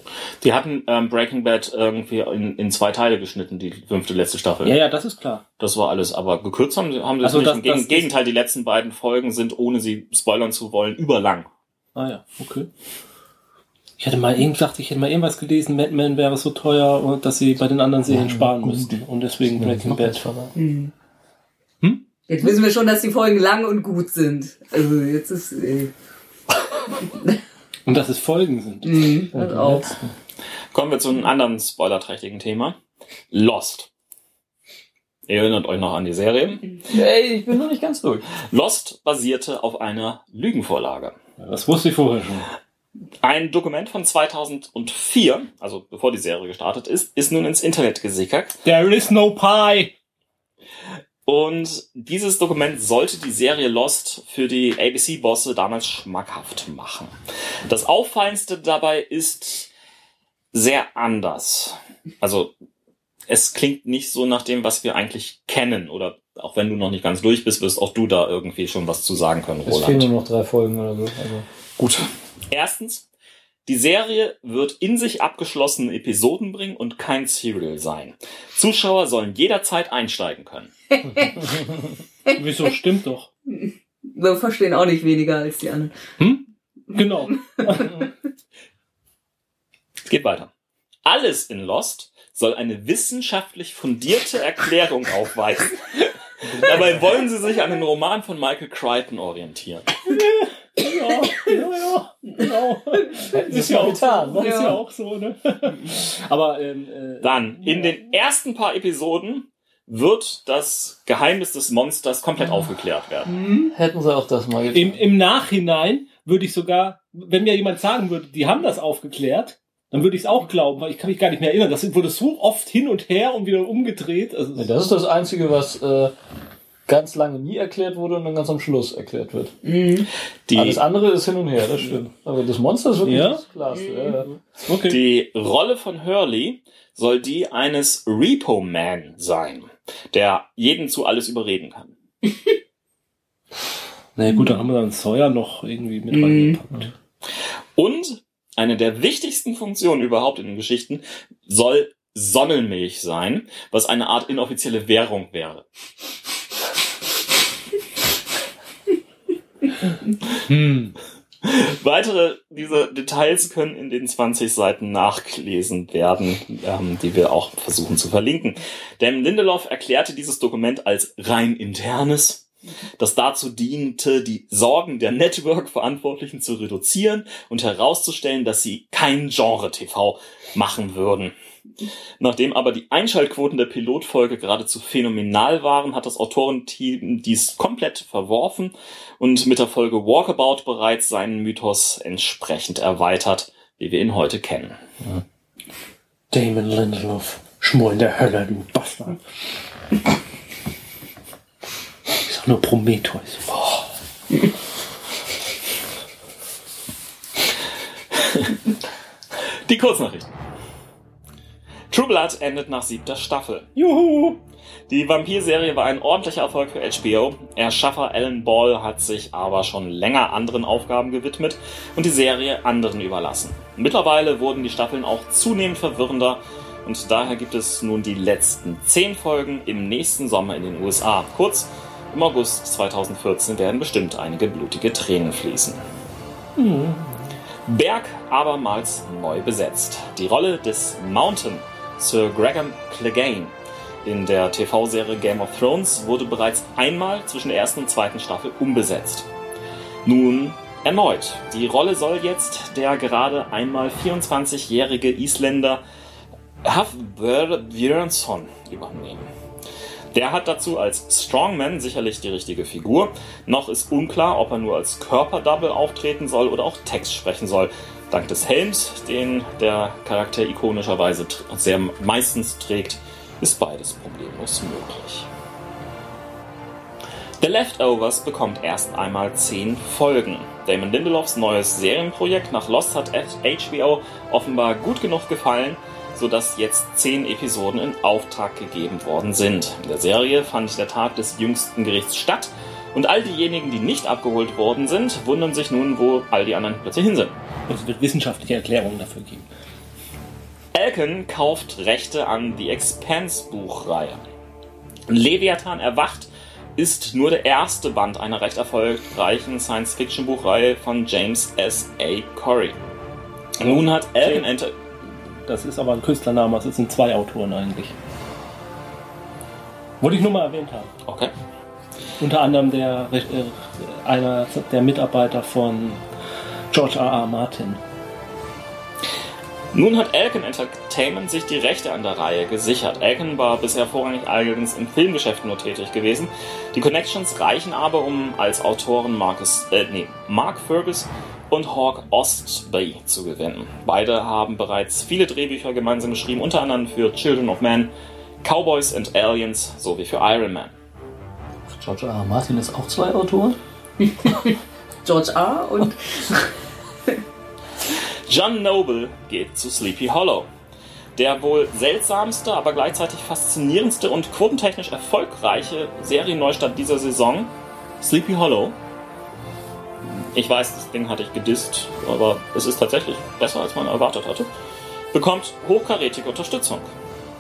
S1: Die hatten ähm, Breaking Bad irgendwie in, in zwei Teile geschnitten, die fünfte letzte Staffel.
S2: Ja, ja, das ist klar.
S1: Das war alles, aber gekürzt haben sie, haben sie
S2: Also
S1: es nicht.
S2: das-
S1: Im
S2: das-
S1: Gegenteil, die letzten beiden Folgen sind, ohne sie spoilern zu wollen, überlang.
S2: Ah ja, okay. Ich hatte mal irgend dachte, ich hätte mal irgendwas gelesen, Mad Men wäre so teuer, dass sie bei den anderen Serien sparen müssten. Und deswegen Breaking Bad.
S4: verraten.
S3: Jetzt wissen wir schon, dass die Folgen lang und gut sind. Also jetzt ist äh,
S2: Und dass es Folgen sind.
S3: mhm, das auch.
S1: Kommen wir zu einem anderen spoilerträchtigen Thema. Lost. Ihr erinnert euch noch an die Serie.
S4: Ey, ich bin noch nicht ganz durch.
S1: Lost basierte auf einer Lügenvorlage.
S2: Das wusste ich vorher schon.
S1: Ein Dokument von 2004, also bevor die Serie gestartet ist, ist nun ins Internet gesickert.
S2: There is no pie!
S1: Und dieses Dokument sollte die Serie Lost für die ABC-Bosse damals schmackhaft machen. Das Auffallendste dabei ist sehr anders. Also es klingt nicht so nach dem, was wir eigentlich kennen. Oder auch wenn du noch nicht ganz durch bist, wirst auch du da irgendwie schon was zu sagen können,
S4: Es fehlen
S1: Roland.
S4: nur noch drei Folgen oder so. Also.
S1: Gut. Erstens, die Serie wird in sich abgeschlossene Episoden bringen und kein Serial sein. Zuschauer sollen jederzeit einsteigen können. (laughs)
S2: Wieso stimmt doch?
S3: Wir verstehen auch nicht weniger als die anderen.
S2: Genau.
S1: Es (laughs) geht weiter. Alles in Lost soll eine wissenschaftlich fundierte Erklärung aufweisen. (laughs) Dabei wollen sie sich an den Roman von Michael Crichton orientieren.
S2: Ja, ja, ja. Genau.
S4: Sie
S2: Ist ja auch
S4: getan,
S2: so,
S4: ne?
S2: ist ja
S3: Ja.
S2: auch so, ne? Aber ähm, äh,
S1: Dann, in den ersten paar Episoden wird das Geheimnis des Monsters komplett aufgeklärt werden.
S4: Hätten sie auch das mal getan.
S2: im, im Nachhinein würde ich sogar, wenn mir jemand sagen würde, die haben das aufgeklärt, dann würde ich es auch glauben, weil ich kann mich gar nicht mehr erinnern. Das wurde so oft hin und her und wieder umgedreht. Also,
S4: Nee, das ist das Einzige, was äh, ganz lange nie erklärt wurde und dann ganz am Schluss erklärt wird.
S3: Mhm.
S1: Die,
S4: Alles andere ist hin und her, das stimmt. Aber das Monster ist wirklich
S2: Ja?
S4: das Klarste. Ja, ja.
S2: okay.
S1: die Rolle von Hurley soll die eines Repo Man sein, der jeden zu alles überreden kann. (laughs)
S2: Na gut, dann haben wir dann Sawyer noch irgendwie mit
S3: Mhm.
S2: reingepackt.
S1: Und eine der wichtigsten Funktionen überhaupt in den Geschichten soll Sonnenmilch sein, was eine Art inoffizielle Währung wäre.
S2: Hm.
S1: Weitere dieser Details können in den 20 Seiten nachgelesen werden, ähm, die wir auch versuchen zu verlinken. Denn Lindelof erklärte dieses Dokument als rein internes, das dazu diente, die Sorgen der Network-Verantwortlichen zu reduzieren und herauszustellen, dass sie kein Genre-TV machen würden. Nachdem aber die Einschaltquoten der Pilotfolge geradezu phänomenal waren, hat das Autorenteam dies komplett verworfen und mit der Folge Walkabout bereits seinen Mythos entsprechend erweitert, wie wir ihn heute kennen.
S2: Damon Lindelof. Schmor in der Hölle, du Bastard. Ist doch nur Prometheus. Boah.
S1: Die Kurznachrichten. True Blood endet nach siebter Staffel.
S2: Juhu!
S1: Die Vampir-Serie war ein ordentlicher Erfolg für HBO. Erschaffer Alan Ball hat sich aber schon länger anderen Aufgaben gewidmet und die Serie anderen überlassen. Mittlerweile wurden die Staffeln auch zunehmend verwirrender und daher gibt es nun die letzten zehn Folgen im nächsten Sommer in den USA. Kurz, im August 2014 werden bestimmt einige blutige Tränen fließen. Berg abermals neu besetzt. Die Rolle des Mountain, Sir Graham Clegane, in der TV-Serie Game of Thrones wurde bereits einmal zwischen der ersten und zweiten Staffel umbesetzt. Nun erneut. Die Rolle soll jetzt der gerade einmal 24-jährige Isländer Hafbjörn Björnsson übernehmen. Der hat dazu als Strongman sicherlich die richtige Figur. Noch ist unklar, ob er nur als Körperdouble auftreten soll oder auch Text sprechen soll. Dank des Helms, den der Charakter ikonischerweise sehr meistens trägt, ist beides problemlos möglich. The Leftovers bekommt erst einmal 10 Folgen. Damon Lindelofs neues Serienprojekt nach Lost hat HBO offenbar gut genug gefallen, sodass jetzt 10 Episoden in Auftrag gegeben worden sind. In der Serie fand der Tag des jüngsten Gerichts statt und all diejenigen, die nicht abgeholt worden sind, wundern sich nun, wo all die anderen plötzlich hin sind.
S2: Es wird wissenschaftliche Erklärungen dafür geben.
S1: Elkin kauft Rechte an The Expanse Buchreihe. Leviathan erwacht ist nur der erste Band einer recht erfolgreichen Science-Fiction-Buchreihe von James S. A. Corey. Nun hat Elkin Enter
S2: Das ist aber ein Künstlername, es sind zwei Autoren eigentlich. Wollte ich nur mal erwähnt haben.
S1: Okay.
S2: Unter anderem der, äh, einer der Mitarbeiter von George R. R. Martin.
S1: Nun hat Elkin Entertainment sich die Rechte an der Reihe gesichert. Elkin war bisher vorrangig allerdings im Filmgeschäft nur tätig gewesen. Die Connections reichen aber, um als Autoren Marcus, äh, nee, Mark Fergus und Hawk Ostby zu gewinnen. Beide haben bereits viele Drehbücher gemeinsam geschrieben, unter anderem für Children of Men, Cowboys and Aliens sowie für Iron Man.
S4: George R. Martin ist auch zwei Autoren. (laughs)
S3: George R. und (laughs)
S1: John Noble geht zu Sleepy Hollow. Der wohl seltsamste, aber gleichzeitig faszinierendste und quotentechnisch erfolgreiche Serienneustart dieser Saison, Sleepy Hollow. Ich weiß, das Ding hatte ich gedisst, aber es ist tatsächlich besser, als man erwartet hatte. Bekommt hochkarätige Unterstützung.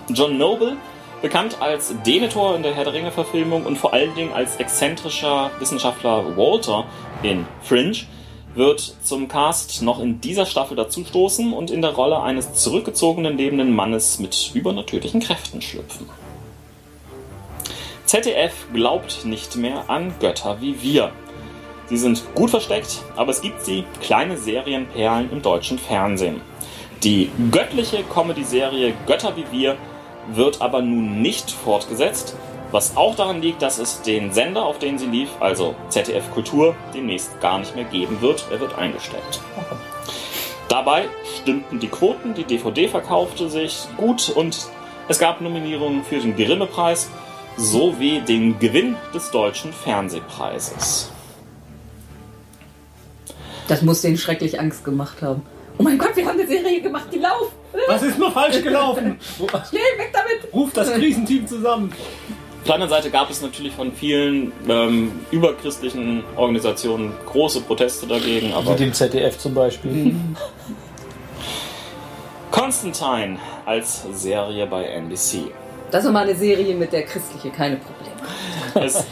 S1: John Noble, bekannt als Denethor in der Herr der Ringe-Verfilmung und vor allen Dingen als exzentrischer Wissenschaftler Walter in Fringe, wird zum Cast noch in dieser Staffel dazustoßen und in der Rolle eines zurückgezogenen lebenden Mannes mit übernatürlichen Kräften schlüpfen. ZDF glaubt nicht mehr an Götter wie wir. Sie sind gut versteckt, aber es gibt sie, kleine Serienperlen im deutschen Fernsehen. Die göttliche Comedy-Serie Götter wie wir wird aber nun nicht fortgesetzt, was auch daran liegt, dass es den Sender, auf den sie lief, also ZDF Kultur, demnächst gar nicht mehr geben wird. Er wird eingestellt. Dabei stimmten die Quoten, die DVD verkaufte sich gut und es gab Nominierungen für den Grimme-Preis sowie den Gewinn des Deutschen Fernsehpreises.
S3: das muss denen schrecklich Angst gemacht haben. Oh mein Gott, wir haben eine Serie gemacht, die lauft.
S2: Was ist nur falsch gelaufen?
S3: Schnell, weg damit.
S2: Ruft das Krisenteam zusammen.
S1: Auf der anderen Seite gab es natürlich von vielen ähm, überchristlichen Organisationen große Proteste dagegen, aber
S4: Mit dem ZDF zum Beispiel.
S1: Constantine als Serie bei NBC.
S3: Das ist mal eine Serie, mit der Christliche keine Probleme hat.
S1: Es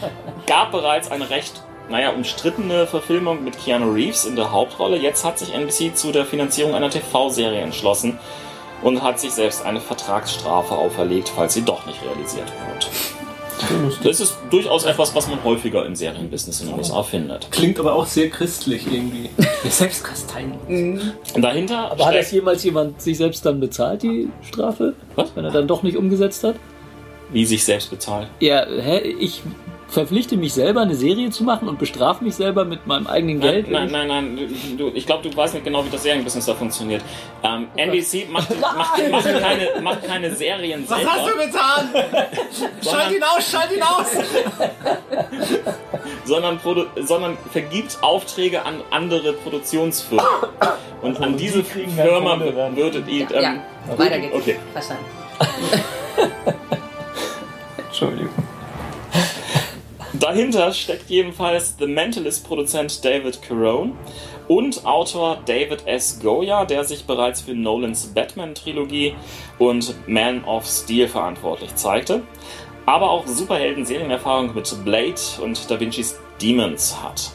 S1: gab bereits eine recht, naja, umstrittene Verfilmung mit Keanu Reeves in der Hauptrolle. Jetzt hat sich NBC zu der Finanzierung einer TV-Serie entschlossen und hat sich selbst eine Vertragsstrafe auferlegt, falls sie doch nicht realisiert wird. Das ist durchaus etwas, was man häufiger im Serienbusiness in den USA findet.
S2: Klingt aber auch sehr christlich irgendwie. (laughs) Selbstkasteien.
S1: Und dahinter
S4: Aber hat das jemals jemand sich selbst dann bezahlt, die Strafe?
S1: Was?
S4: Wenn er dann doch nicht umgesetzt hat?
S1: wie sich selbst bezahlt.
S4: Ja, hä? Ich verpflichte mich selber, eine Serie zu machen und bestrafe mich selber mit meinem eigenen Geld.
S1: Nein, nein, nein, nein. Du, ich glaube, du weißt nicht genau, wie das Serienbusiness da funktioniert. Ähm, NBC macht, macht, (laughs) macht, keine, macht keine Serien
S2: Was
S1: selber,
S2: hast du getan? (laughs) schalt ihn aus, schalt ihn aus! (laughs)
S1: sondern, sondern vergibt Aufträge an andere Produktionsfirmen. Und an diese
S4: kriegen dann
S1: Firma würdet ihr...
S3: Ja,
S1: Ähm,
S3: weiter geht's.
S1: Okay.
S3: Verstanden.
S4: Entschuldigung.
S1: Dahinter steckt jedenfalls The Mentalist-Produzent David Carone und Autor David S. Goya, der sich bereits für Nolans Batman-Trilogie und Man of Steel verantwortlich zeigte, aber auch Superhelden-Serienerfahrung mit Blade und Da Vinci's Demons hat.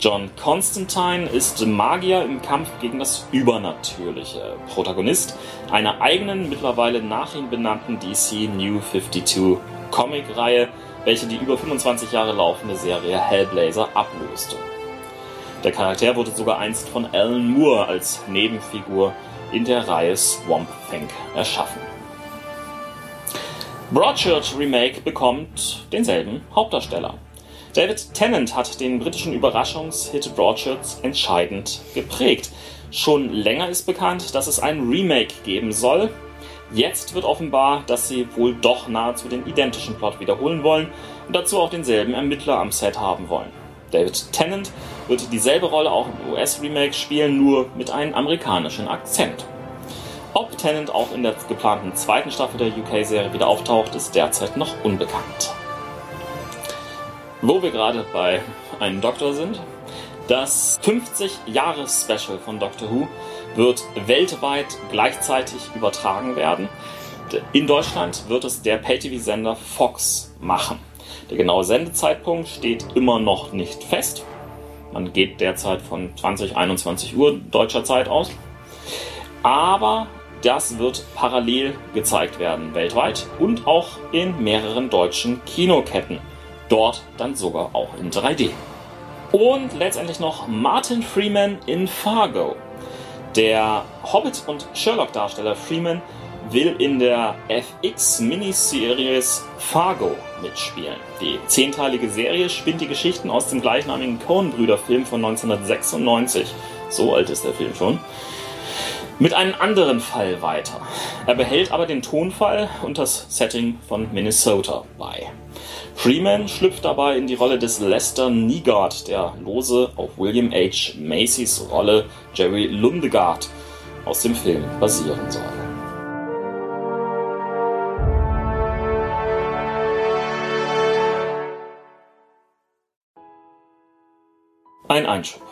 S1: John Constantine ist Magier im Kampf gegen das Übernatürliche, Protagonist einer eigenen, mittlerweile nach ihm benannten DC New 52 Comic-Reihe, welche die über 25 Jahre laufende Serie Hellblazer ablöste. Der Charakter wurde sogar einst von Alan Moore als Nebenfigur in der Reihe Swamp Thing erschaffen. Broadchurch Remake bekommt denselben Hauptdarsteller. David Tennant hat den britischen Überraschungshit Broadchurch entscheidend geprägt. Schon länger ist bekannt, dass es ein Remake geben soll. Jetzt wird offenbar, dass sie wohl doch nahezu den identischen Plot wiederholen wollen und dazu auch denselben Ermittler am Set haben wollen. David Tennant wird dieselbe Rolle auch im US-Remake spielen, nur mit einem amerikanischen Akzent. Ob Tennant auch in der geplanten zweiten Staffel der UK-Serie wieder auftaucht, ist derzeit noch unbekannt. Wo wir gerade bei einem Doktor sind, das 50-Jahres-Special von Doctor Who wird weltweit gleichzeitig übertragen werden. In Deutschland wird es der Pay-TV-Sender Fox machen. Der genaue Sendezeitpunkt steht immer noch nicht fest. Man geht derzeit von 20, 21 Uhr deutscher Zeit aus. Aber das wird parallel gezeigt werden weltweit und auch in mehreren deutschen Kinoketten. Dort dann sogar auch in 3D. Und letztendlich noch Martin Freeman in Fargo. Der Hobbit- und Sherlock-Darsteller Freeman will in der FX-Miniseries Fargo mitspielen. Die zehnteilige Serie spinnt die Geschichten aus dem gleichnamigen Coen-Brüder-Film von 1996. So alt ist der Film schon. Mit einem anderen Fall weiter. Er behält aber den Tonfall und das Setting von Minnesota bei. Freeman schlüpft dabei in die Rolle des Lester Nygaard, der lose auf William H. Macys Rolle Jerry Lundegaard aus dem Film basieren soll. Ein Einschub.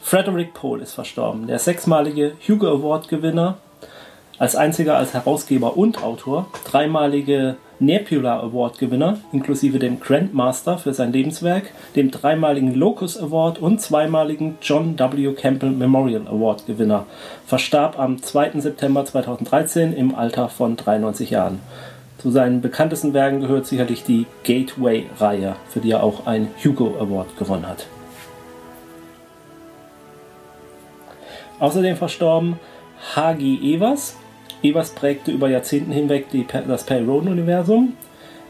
S2: Frederick Pohl ist verstorben, der sechsmalige Hugo Award-Gewinner, als einziger als Herausgeber und Autor, dreimalige Nebula Award Gewinner inklusive dem Grandmaster für sein Lebenswerk, dem dreimaligen Locus Award und zweimaligen John W. Campbell Memorial Award Gewinner, verstarb am 2. September 2013 im Alter von 93 Jahren. Zu seinen bekanntesten Werken gehört sicherlich die Gateway-Reihe, für die er auch einen Hugo Award gewonnen hat. Außerdem verstorben Hagi Evers, Evers prägte über Jahrzehnte hinweg die, das Perry-Roden-Universum.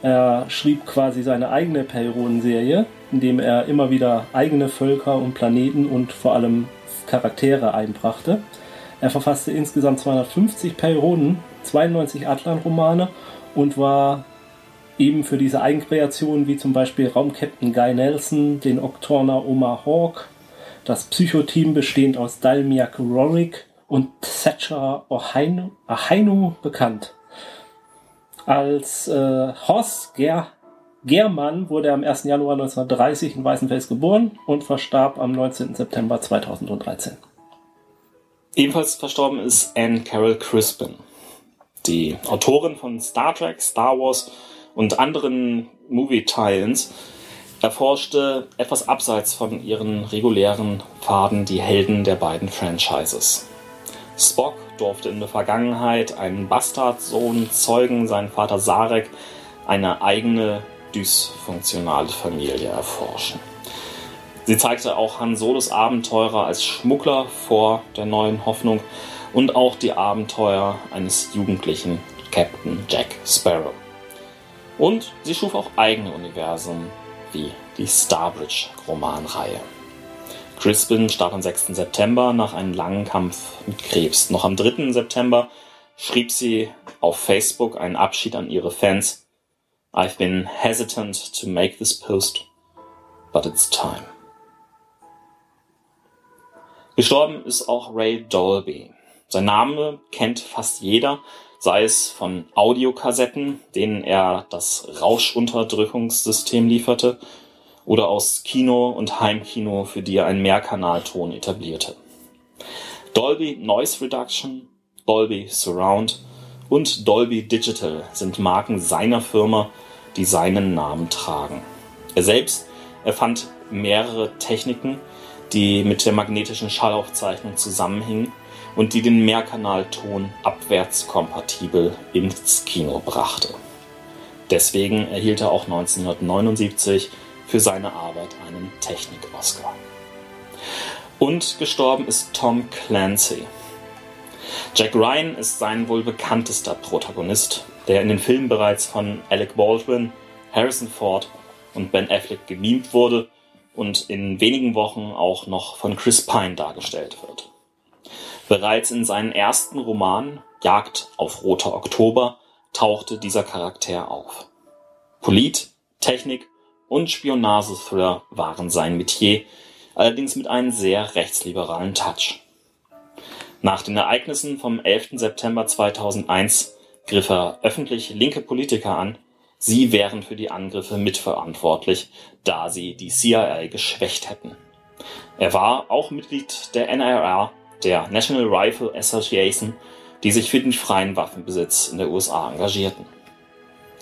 S2: Er schrieb quasi seine eigene Perry-Roden-Serie, indem er immer wieder eigene Völker und Planeten und vor allem Charaktere einbrachte. Er verfasste insgesamt 250 Perry-Roden, 92 Atlan-Romane und war eben für diese Eigenkreationen wie zum Beispiel Raumkapitän Guy Nelson, den Oktorner Omar Hawk, das Psychoteam bestehend aus Dalmiak Rorick und Thatcher Ohainu, Ohainu bekannt. Als äh, Hoss Ger Germann wurde er am 1. Januar 1930 in Weißenfels geboren und verstarb am 19. September 2013.
S1: Ebenfalls verstorben ist Anne Carol Crispin, die Autorin von Star Trek, Star Wars und anderen Movie-Tie-Ins, erforschte etwas abseits von ihren regulären Pfaden die Helden der beiden Franchises. Spock durfte in der Vergangenheit einen Bastardsohn zeugen, seinen Vater Sarek eine eigene dysfunktionale Familie erforschen. Sie zeigte auch Han Solos Abenteurer als Schmuggler vor der neuen Hoffnung und auch die Abenteuer eines jugendlichen Captain Jack Sparrow. Und sie schuf auch eigene Universen wie die Starbridge-Romanreihe. Crispin starb am 6. September nach einem langen Kampf mit Krebs. Noch am 3. September schrieb sie auf Facebook einen Abschied an ihre Fans. I've been hesitant to make this post, but it's time. Gestorben ist auch Ray Dolby. Sein Name kennt fast jeder, sei es von Audiokassetten, denen er das Rauschunterdrückungssystem lieferte, oder aus Kino und Heimkino, für die er einen Mehrkanalton etablierte. Dolby Noise Reduction, Dolby Surround und Dolby Digital sind Marken seiner Firma, die seinen Namen tragen. Er selbst erfand mehrere Techniken, die mit der magnetischen Schallaufzeichnung zusammenhingen und die den Mehrkanalton abwärtskompatibel ins Kino brachte. Deswegen erhielt er auch 1979 für seine Arbeit einen Technik-Oscar. Und gestorben ist Tom Clancy. Jack Ryan ist sein wohl bekanntester Protagonist, der in den Filmen bereits von Alec Baldwin, Harrison Ford und Ben Affleck gemimt wurde und in wenigen Wochen auch noch von Chris Pine dargestellt wird. Bereits in seinen ersten Romanen Jagd auf Roter Oktober tauchte dieser Charakter auf. Polit, Technik und Spionagethriller waren sein Metier, allerdings mit einem sehr rechtsliberalen Touch. Nach den Ereignissen vom 11. September 2001 griff er öffentlich linke Politiker an, sie wären für die Angriffe mitverantwortlich, da sie die CIA geschwächt hätten. Er war auch Mitglied der NRA, der National Rifle Association, die sich für den freien Waffenbesitz in der USA engagierten.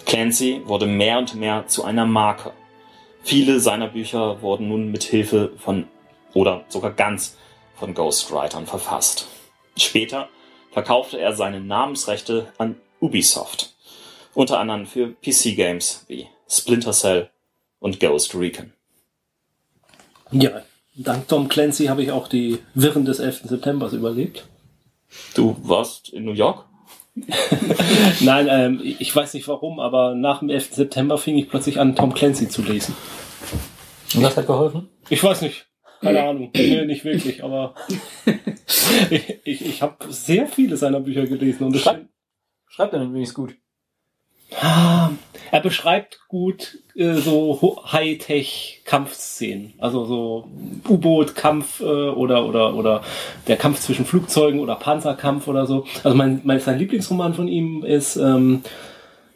S1: Clancy wurde mehr und mehr zu einer Marke. Viele seiner Bücher wurden nun mit Hilfe von oder sogar ganz von Ghostwritern verfasst. Später verkaufte er seine Namensrechte an Ubisoft, unter anderem für PC-Games wie Splinter Cell und Ghost Recon.
S2: Ja, dank Tom Clancy habe ich auch die Wirren des 11. September überlebt.
S1: Du warst in New York? (laughs)
S2: Nein, ähm, ich weiß nicht warum, aber nach dem 11. September fing ich plötzlich an, Tom Clancy zu lesen.
S4: Und das hat geholfen?
S2: Ich weiß nicht. Keine Ahnung. Nee, nicht wirklich, aber (laughs) ich, ich, ich habe sehr viele seiner Bücher gelesen. Und
S4: Schreib, schreibt er denn wenigstens gut?
S2: Ah, er beschreibt gut äh, so Hightech-Kampfszenen, also so U-Boot-Kampf äh, oder oder oder der Kampf zwischen Flugzeugen oder Panzerkampf oder so. Also mein, mein sein Lieblingsroman von ihm ist ähm,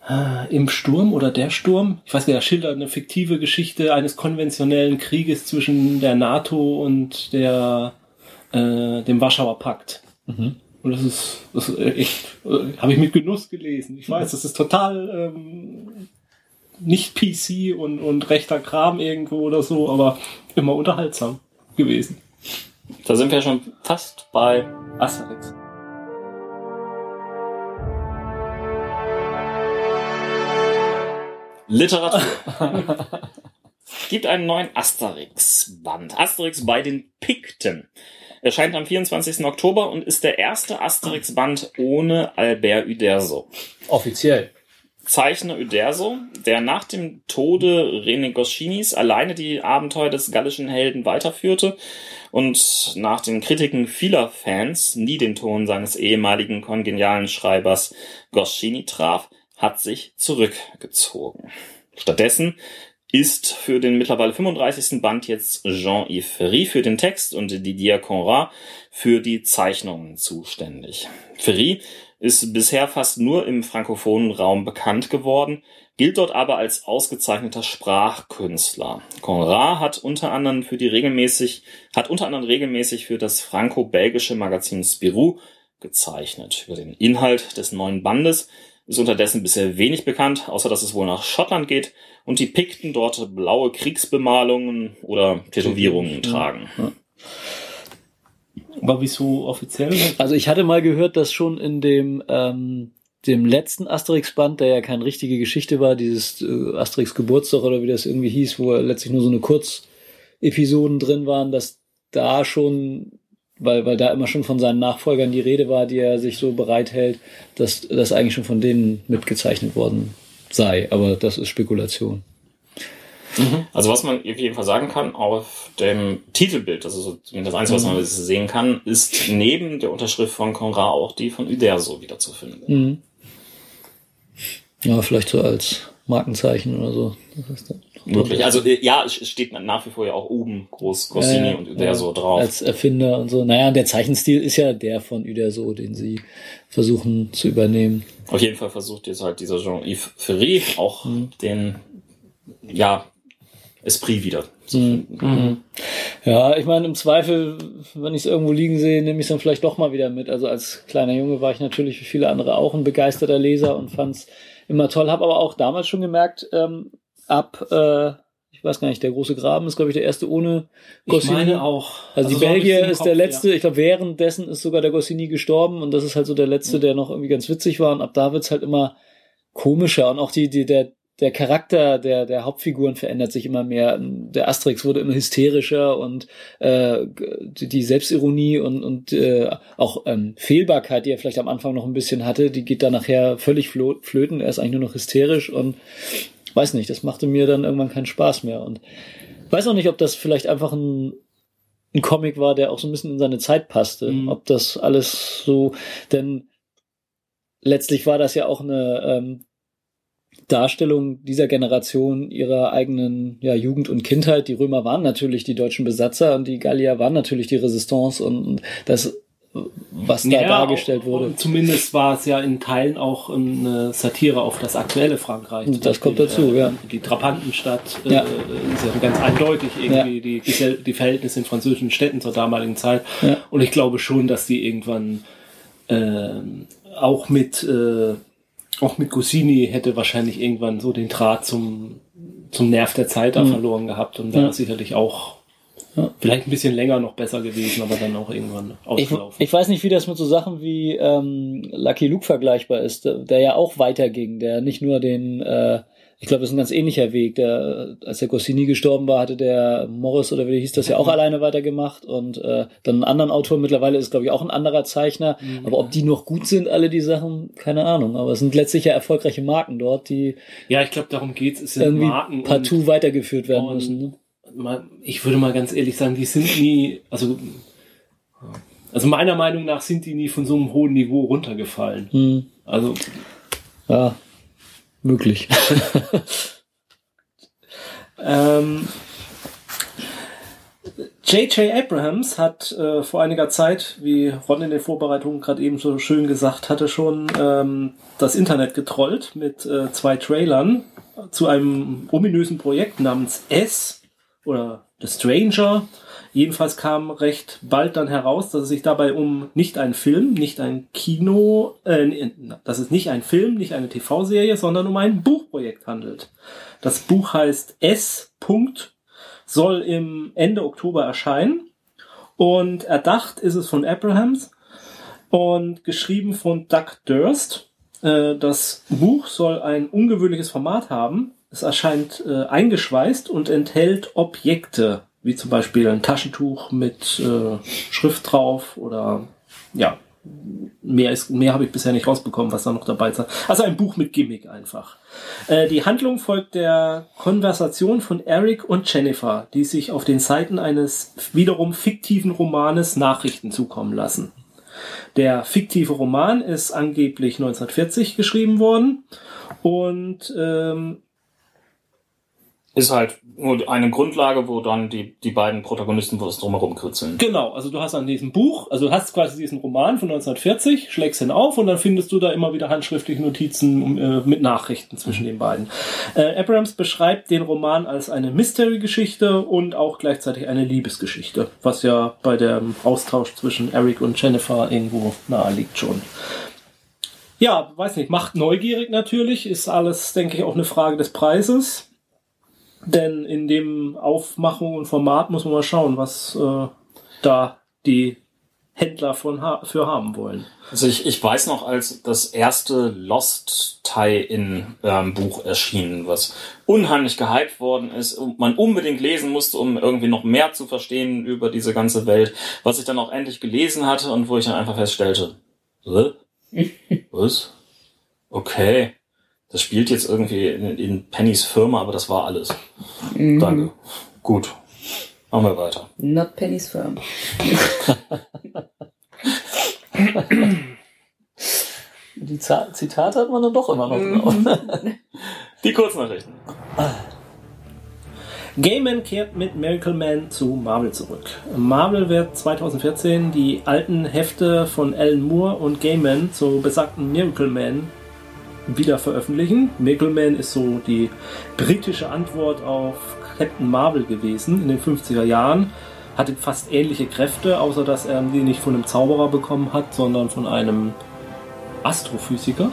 S2: äh, im Sturm oder der Sturm. Ich weiß nicht, er schildert eine fiktive Geschichte eines konventionellen Krieges zwischen der NATO und der äh, dem Warschauer Pakt.
S4: Mhm.
S2: Und das ist, das ist echt, äh, habe ich mit Genuss gelesen. Ich weiß, das ist total ähm, nicht PC und, und rechter Kram irgendwo oder so, aber immer unterhaltsam gewesen.
S1: Da sind wir schon fast bei
S2: Asterix.
S1: Literatur. es gibt einen neuen Asterix-Band. Asterix bei den Pikten. Erscheint am 24. Oktober und ist der erste Asterix-Band ohne Albert Uderzo.
S4: Offiziell.
S1: Zeichner Uderzo, der nach dem Tode René Goscinis alleine die Abenteuer des gallischen Helden weiterführte und nach den Kritiken vieler Fans nie den Ton seines ehemaligen kongenialen Schreibers Goscini traf, hat sich zurückgezogen. Stattdessen ist für den mittlerweile 35. Band jetzt Jean-Yves Ferry für den Text und Didier Conrad für die Zeichnungen zuständig. Ferry ist bisher fast nur im frankophonen Raum bekannt geworden, gilt dort aber als ausgezeichneter Sprachkünstler. Conrad hat unter anderem für die regelmäßig, hat unter anderem regelmäßig für das franco-belgische Magazin Spirou gezeichnet. Über den Inhalt des neuen Bandes ist unterdessen bisher wenig bekannt, außer dass es wohl nach Schottland geht und die Pikten dort blaue Kriegsbemalungen oder Tätowierungen tragen.
S2: Ja. Aber wieso offiziell?
S5: Also ich hatte mal gehört, dass schon in dem ähm, dem letzten Asterix-Band, der ja keine richtige Geschichte war, dieses äh, Asterix Geburtstag oder wie das irgendwie hieß, wo letztlich nur so eine Kurzepisoden drin waren, dass da schon, weil, weil da immer schon von seinen Nachfolgern die Rede war, die er sich so bereithält, dass das eigentlich schon von denen mitgezeichnet worden sei. Aber das ist Spekulation.
S1: Also was man auf jeden Fall sagen kann, auf dem Titelbild, also so das Einzige, was man sehen kann, ist neben der Unterschrift von Conrad auch die von Uderzo wiederzufinden.
S5: Mhm. Ja, vielleicht so als Markenzeichen oder so. Das ist dann
S1: Möglich. Also äh, ja, es steht nach wie vor ja auch oben groß Goscinny
S5: Ja,
S1: und Uderzo
S5: ja,
S1: drauf.
S5: Als Erfinder und so. Naja, der Zeichenstil ist ja der von Uderso, den sie versuchen zu übernehmen.
S1: Auf jeden Fall versucht jetzt halt dieser Jean-Yves Ferry auch den, ja, Esprit wieder zu finden.
S5: Ja, ich meine, im Zweifel, wenn ich es irgendwo liegen sehe, nehme ich es dann vielleicht doch mal wieder mit. Also als kleiner Junge war ich natürlich wie viele andere auch ein begeisterter Leser und fand es immer toll. Habe aber auch damals schon gemerkt, ähm, ab, äh, ich weiß gar nicht, der große Graben ist, glaube ich, der erste ohne
S2: Ich
S5: Goscinny.
S2: meine auch.
S5: Also, die
S2: so
S5: Belgier ist
S2: Kopf,
S5: der letzte,
S2: ja.
S5: ich glaube, währenddessen ist sogar der Goscinny gestorben und das ist halt so der letzte, der noch irgendwie ganz witzig war und ab da wird's halt immer komischer und auch die, die, der, der Charakter der, der Hauptfiguren verändert sich immer mehr. Der Asterix wurde immer hysterischer und äh, die Selbstironie und, und äh, auch ähm, Fehlbarkeit, die er vielleicht am Anfang noch ein bisschen hatte, die geht da nachher völlig flöten. Er ist eigentlich nur noch hysterisch und weiß nicht, das machte mir dann irgendwann keinen Spaß mehr. Und weiß auch nicht, ob das vielleicht einfach ein ein Comic war, der auch so ein bisschen in seine Zeit passte.
S2: Mhm.
S5: Ob das alles so, denn letztlich war das ja auch eine ähm, Darstellung dieser Generation ihrer eigenen ja, Jugend und Kindheit. Die Römer waren natürlich die deutschen Besatzer und die Gallier waren natürlich die Resistance und und das, was da
S2: Ja,
S5: dargestellt wurde.
S2: Zumindest war es ja in Teilen auch eine Satire auf das aktuelle Frankreich.
S5: Das kommt dazu,
S2: äh,
S5: ja.
S2: Die Trabantenstadt äh,
S5: Ja.
S2: ist ja ganz eindeutig irgendwie die, die, die Verhältnisse in französischen Städten zur damaligen Zeit.
S5: Ja.
S2: Und ich glaube schon, dass die irgendwann ähm, auch mit äh, auch mit Goscinny hätte wahrscheinlich irgendwann so den Draht zum zum Nerv der Zeit da
S5: Mhm.
S2: verloren gehabt und
S5: Ja.
S2: sicherlich auch
S5: Ja.
S2: vielleicht ein bisschen länger noch besser gewesen, aber dann auch irgendwann
S5: Ich,
S2: ausgelaufen.
S5: ich weiß nicht, wie das mit so Sachen wie ähm, Lucky Luke vergleichbar ist, der, ja auch weiterging, der nicht nur den, äh, ich glaube, das ist ein ganz ähnlicher Weg. Der, als der Goscinny gestorben war, hatte der Morris oder wie hieß das ja auch alleine weitergemacht und äh, dann einen anderen Autor. Mittlerweile ist, glaube ich, auch ein anderer Zeichner. Aber ob die noch gut sind, alle die Sachen, keine Ahnung. Aber es sind letztlich ja erfolgreiche Marken dort, die
S2: Ja, ich glaube, darum geht's. Es sind
S5: irgendwie
S2: Marken
S5: partout weitergeführt werden müssen. Ne?
S2: Ich würde mal ganz ehrlich sagen, die sind nie, also, also meiner Meinung nach sind die nie von so einem hohen Niveau runtergefallen.
S5: Hm,
S2: Also,
S5: ja, möglich.
S2: ähm, J.J. Abrahams hat äh, vor einiger Zeit, wie Ron in den Vorbereitungen gerade eben so schön gesagt hatte, schon ähm, das Internet getrollt mit äh, zwei Trailern zu einem ominösen Projekt namens S oder The Stranger. Jedenfalls kam recht bald dann heraus, dass es sich dabei um nicht einen Film, nicht ein Kino, äh, dass es nicht ein Film, nicht eine TV-Serie, sondern um ein Buchprojekt handelt. Das Buch heißt S. Punkt, soll im Ende Oktober erscheinen und erdacht ist es von Abrahams und geschrieben von Doug Durst. Äh, Das Buch soll ein ungewöhnliches Format haben. Es erscheint äh, eingeschweißt und enthält Objekte, wie zum Beispiel ein Taschentuch mit äh, Schrift drauf oder ja, mehr ist mehr habe ich bisher nicht rausbekommen, was da noch dabei ist. Also ein Buch mit Gimmick einfach. Äh, die Handlung folgt der Konversation von Eric und Jennifer, die sich auf den Seiten eines wiederum fiktiven Romanes Nachrichten zukommen lassen. Der fiktive Roman ist angeblich 1940 geschrieben worden und ähm,
S1: Ist halt nur eine Grundlage, wo dann die, die beiden Protagonisten was drumherum kritzeln.
S2: Genau, also du hast an diesem Buch, also du hast quasi diesen Roman von 1940, schlägst ihn auf und dann findest du da immer wieder handschriftliche Notizen äh, mit Nachrichten zwischen den beiden. Äh, Abrams beschreibt den Roman als eine Mystery-Geschichte und auch gleichzeitig eine Liebesgeschichte, was ja bei dem Austausch zwischen Eric und Jennifer irgendwo nahe liegt schon. Ja, weiß nicht, macht neugierig natürlich, ist alles, denke ich, auch eine Frage des Preises. Denn in dem Aufmachung und Format muss man mal schauen, was äh, da die Händler von ha für haben wollen.
S1: Also ich, ich weiß noch, als das erste Lost Tie-In ähm, Buch erschien, was unheimlich gehypt worden ist und man unbedingt lesen musste, um irgendwie noch mehr zu verstehen über diese ganze Welt, was ich dann auch endlich gelesen hatte und wo ich dann einfach feststellte, (laughs) was? Okay. Das spielt jetzt irgendwie in, in Pennys Firma, aber das war alles. Danke. Gut. Machen wir weiter.
S3: Not Penny's Firm. (laughs)
S4: Die Za- Zitate hat man dann doch immer noch drauf. (laughs)
S1: Die Kurznachrichten.
S2: Gaiman kehrt mit Miracle Man zu Marvel zurück. Marvel wird 2014 die alten Hefte von Alan Moore und Gaiman zu besagten Miracle Man wieder veröffentlichen. Miracle Man ist so die britische Antwort auf Captain Marvel gewesen in den 50er Jahren. Hatte fast ähnliche Kräfte, außer dass er die nicht von einem Zauberer bekommen hat, sondern von einem Astrophysiker.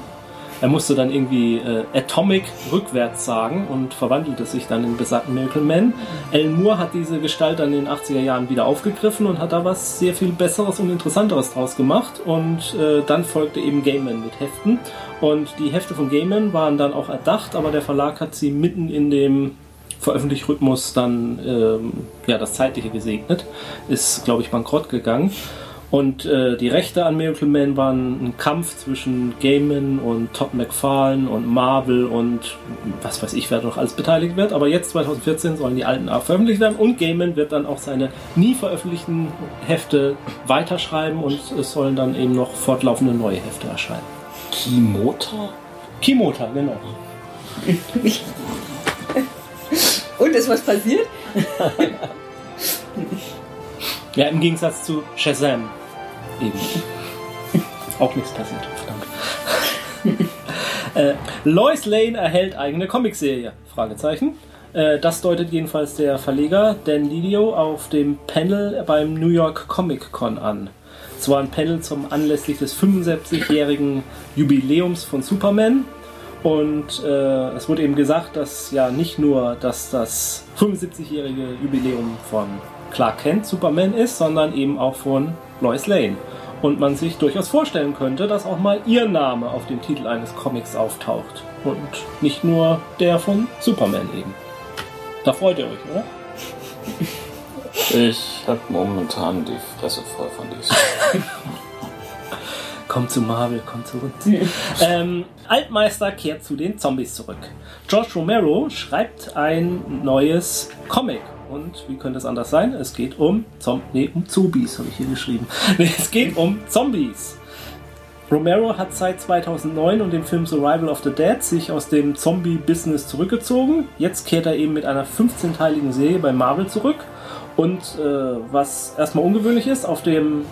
S2: Er musste dann irgendwie äh, Atomic rückwärts sagen und verwandelte sich dann in besagten Miracle Man. Alan Moore hat diese Gestalt dann in den 80er Jahren wieder aufgegriffen und hat da was sehr viel Besseres und Interessanteres draus gemacht. Und äh, dann folgte eben Gaiman mit Heften. Und die Hefte von Gaiman waren dann auch erdacht, aber der Verlag hat sie mitten in dem Veröffentlichrhythmus dann ähm, ja das zeitliche gesegnet. Ist, glaube ich, bankrott gegangen. Und äh, die Rechte an Miracle Man waren ein Kampf zwischen Gaiman und Todd McFarlane und Marvel und was weiß ich, wer noch alles beteiligt wird. Aber jetzt 2014 sollen die alten auch veröffentlicht werden und Gaiman wird dann auch seine nie veröffentlichten Hefte weiterschreiben und es sollen dann eben noch fortlaufende neue Hefte erscheinen.
S1: Kimota?
S2: Kimota, genau. (laughs)
S3: Und ist was passiert? (laughs)
S2: Ja, im Gegensatz zu Shazam. Eben. (laughs) Auch nichts passiert, verdammt. (laughs) äh, Lois Lane erhält eigene Comicserie? Fragezeichen. Äh, das deutet jedenfalls der Verleger Dan Didio auf dem Panel beim New York Comic Con an. Es war ein Panel zum anlässlich des 75-jährigen Jubiläums von Superman. Und äh, es wurde eben gesagt, dass ja nicht nur, dass das 75-jährige Jubiläum von Clark Kent Superman ist, sondern eben auch von Lois Lane. Und man sich durchaus vorstellen könnte, dass auch mal ihr Name auf dem Titel eines Comics auftaucht. Und nicht nur der von Superman eben. Da freut ihr euch, oder?
S1: Ich habe momentan die Fresse voll von dies. (laughs)
S2: Komm zu Marvel, komm zu uns. ähm, Altmeister kehrt zu den Zombies zurück. George Romero schreibt ein neues Comic. Und wie könnte es anders sein? Es geht um Zom nee, um Zombies, habe ich hier geschrieben. (laughs) Nee, es geht um Zombies. Romero hat seit 2009 und dem Film Survival of the Dead sich aus dem Zombie-Business zurückgezogen. Jetzt kehrt er eben mit einer 15-teiligen Serie bei Marvel zurück. Und äh, was erstmal ungewöhnlich ist, auf dem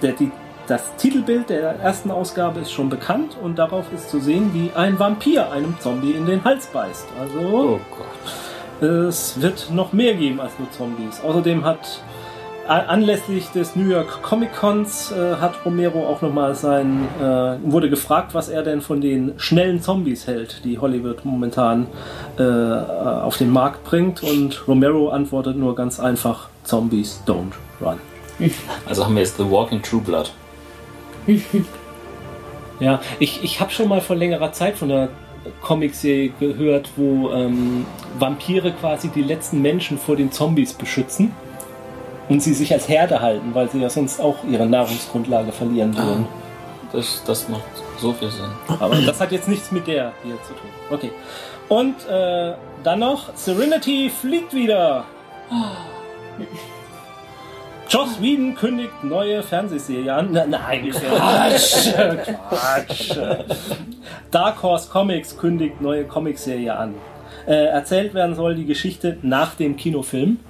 S2: der, die, das Titelbild der ersten Ausgabe ist schon bekannt und darauf ist zu sehen, wie ein Vampir einem Zombie in den Hals beißt. Also
S1: Oh Gott.
S2: Es wird noch mehr geben als nur Zombies. Außerdem hat anlässlich des New York Comic Cons äh, hat Romero auch nochmal sein, äh, wurde gefragt, was er denn von den schnellen Zombies hält, die Hollywood momentan äh, auf den Markt bringt. Und Romero antwortet nur ganz einfach: Zombies don't run.
S1: Also haben wir jetzt The Walking True Blood.
S2: Ja, ich, ich habe schon mal vor längerer Zeit von einer Comicserie gehört, wo ähm, Vampire quasi die letzten Menschen vor den Zombies beschützen und sie sich als Herde halten, weil sie ja sonst auch ihre Nahrungsgrundlage verlieren würden.
S1: Das, das macht so viel Sinn.
S2: Aber das hat jetzt nichts mit der hier zu tun. Okay. Und äh, dann noch Serenity fliegt wieder. Joss Whedon kündigt neue Fernsehserie an. Nein, Quatsch. Quatsch. Dark Horse Comics kündigt neue Comicserie an. Äh, erzählt werden soll die Geschichte nach dem Kinofilm.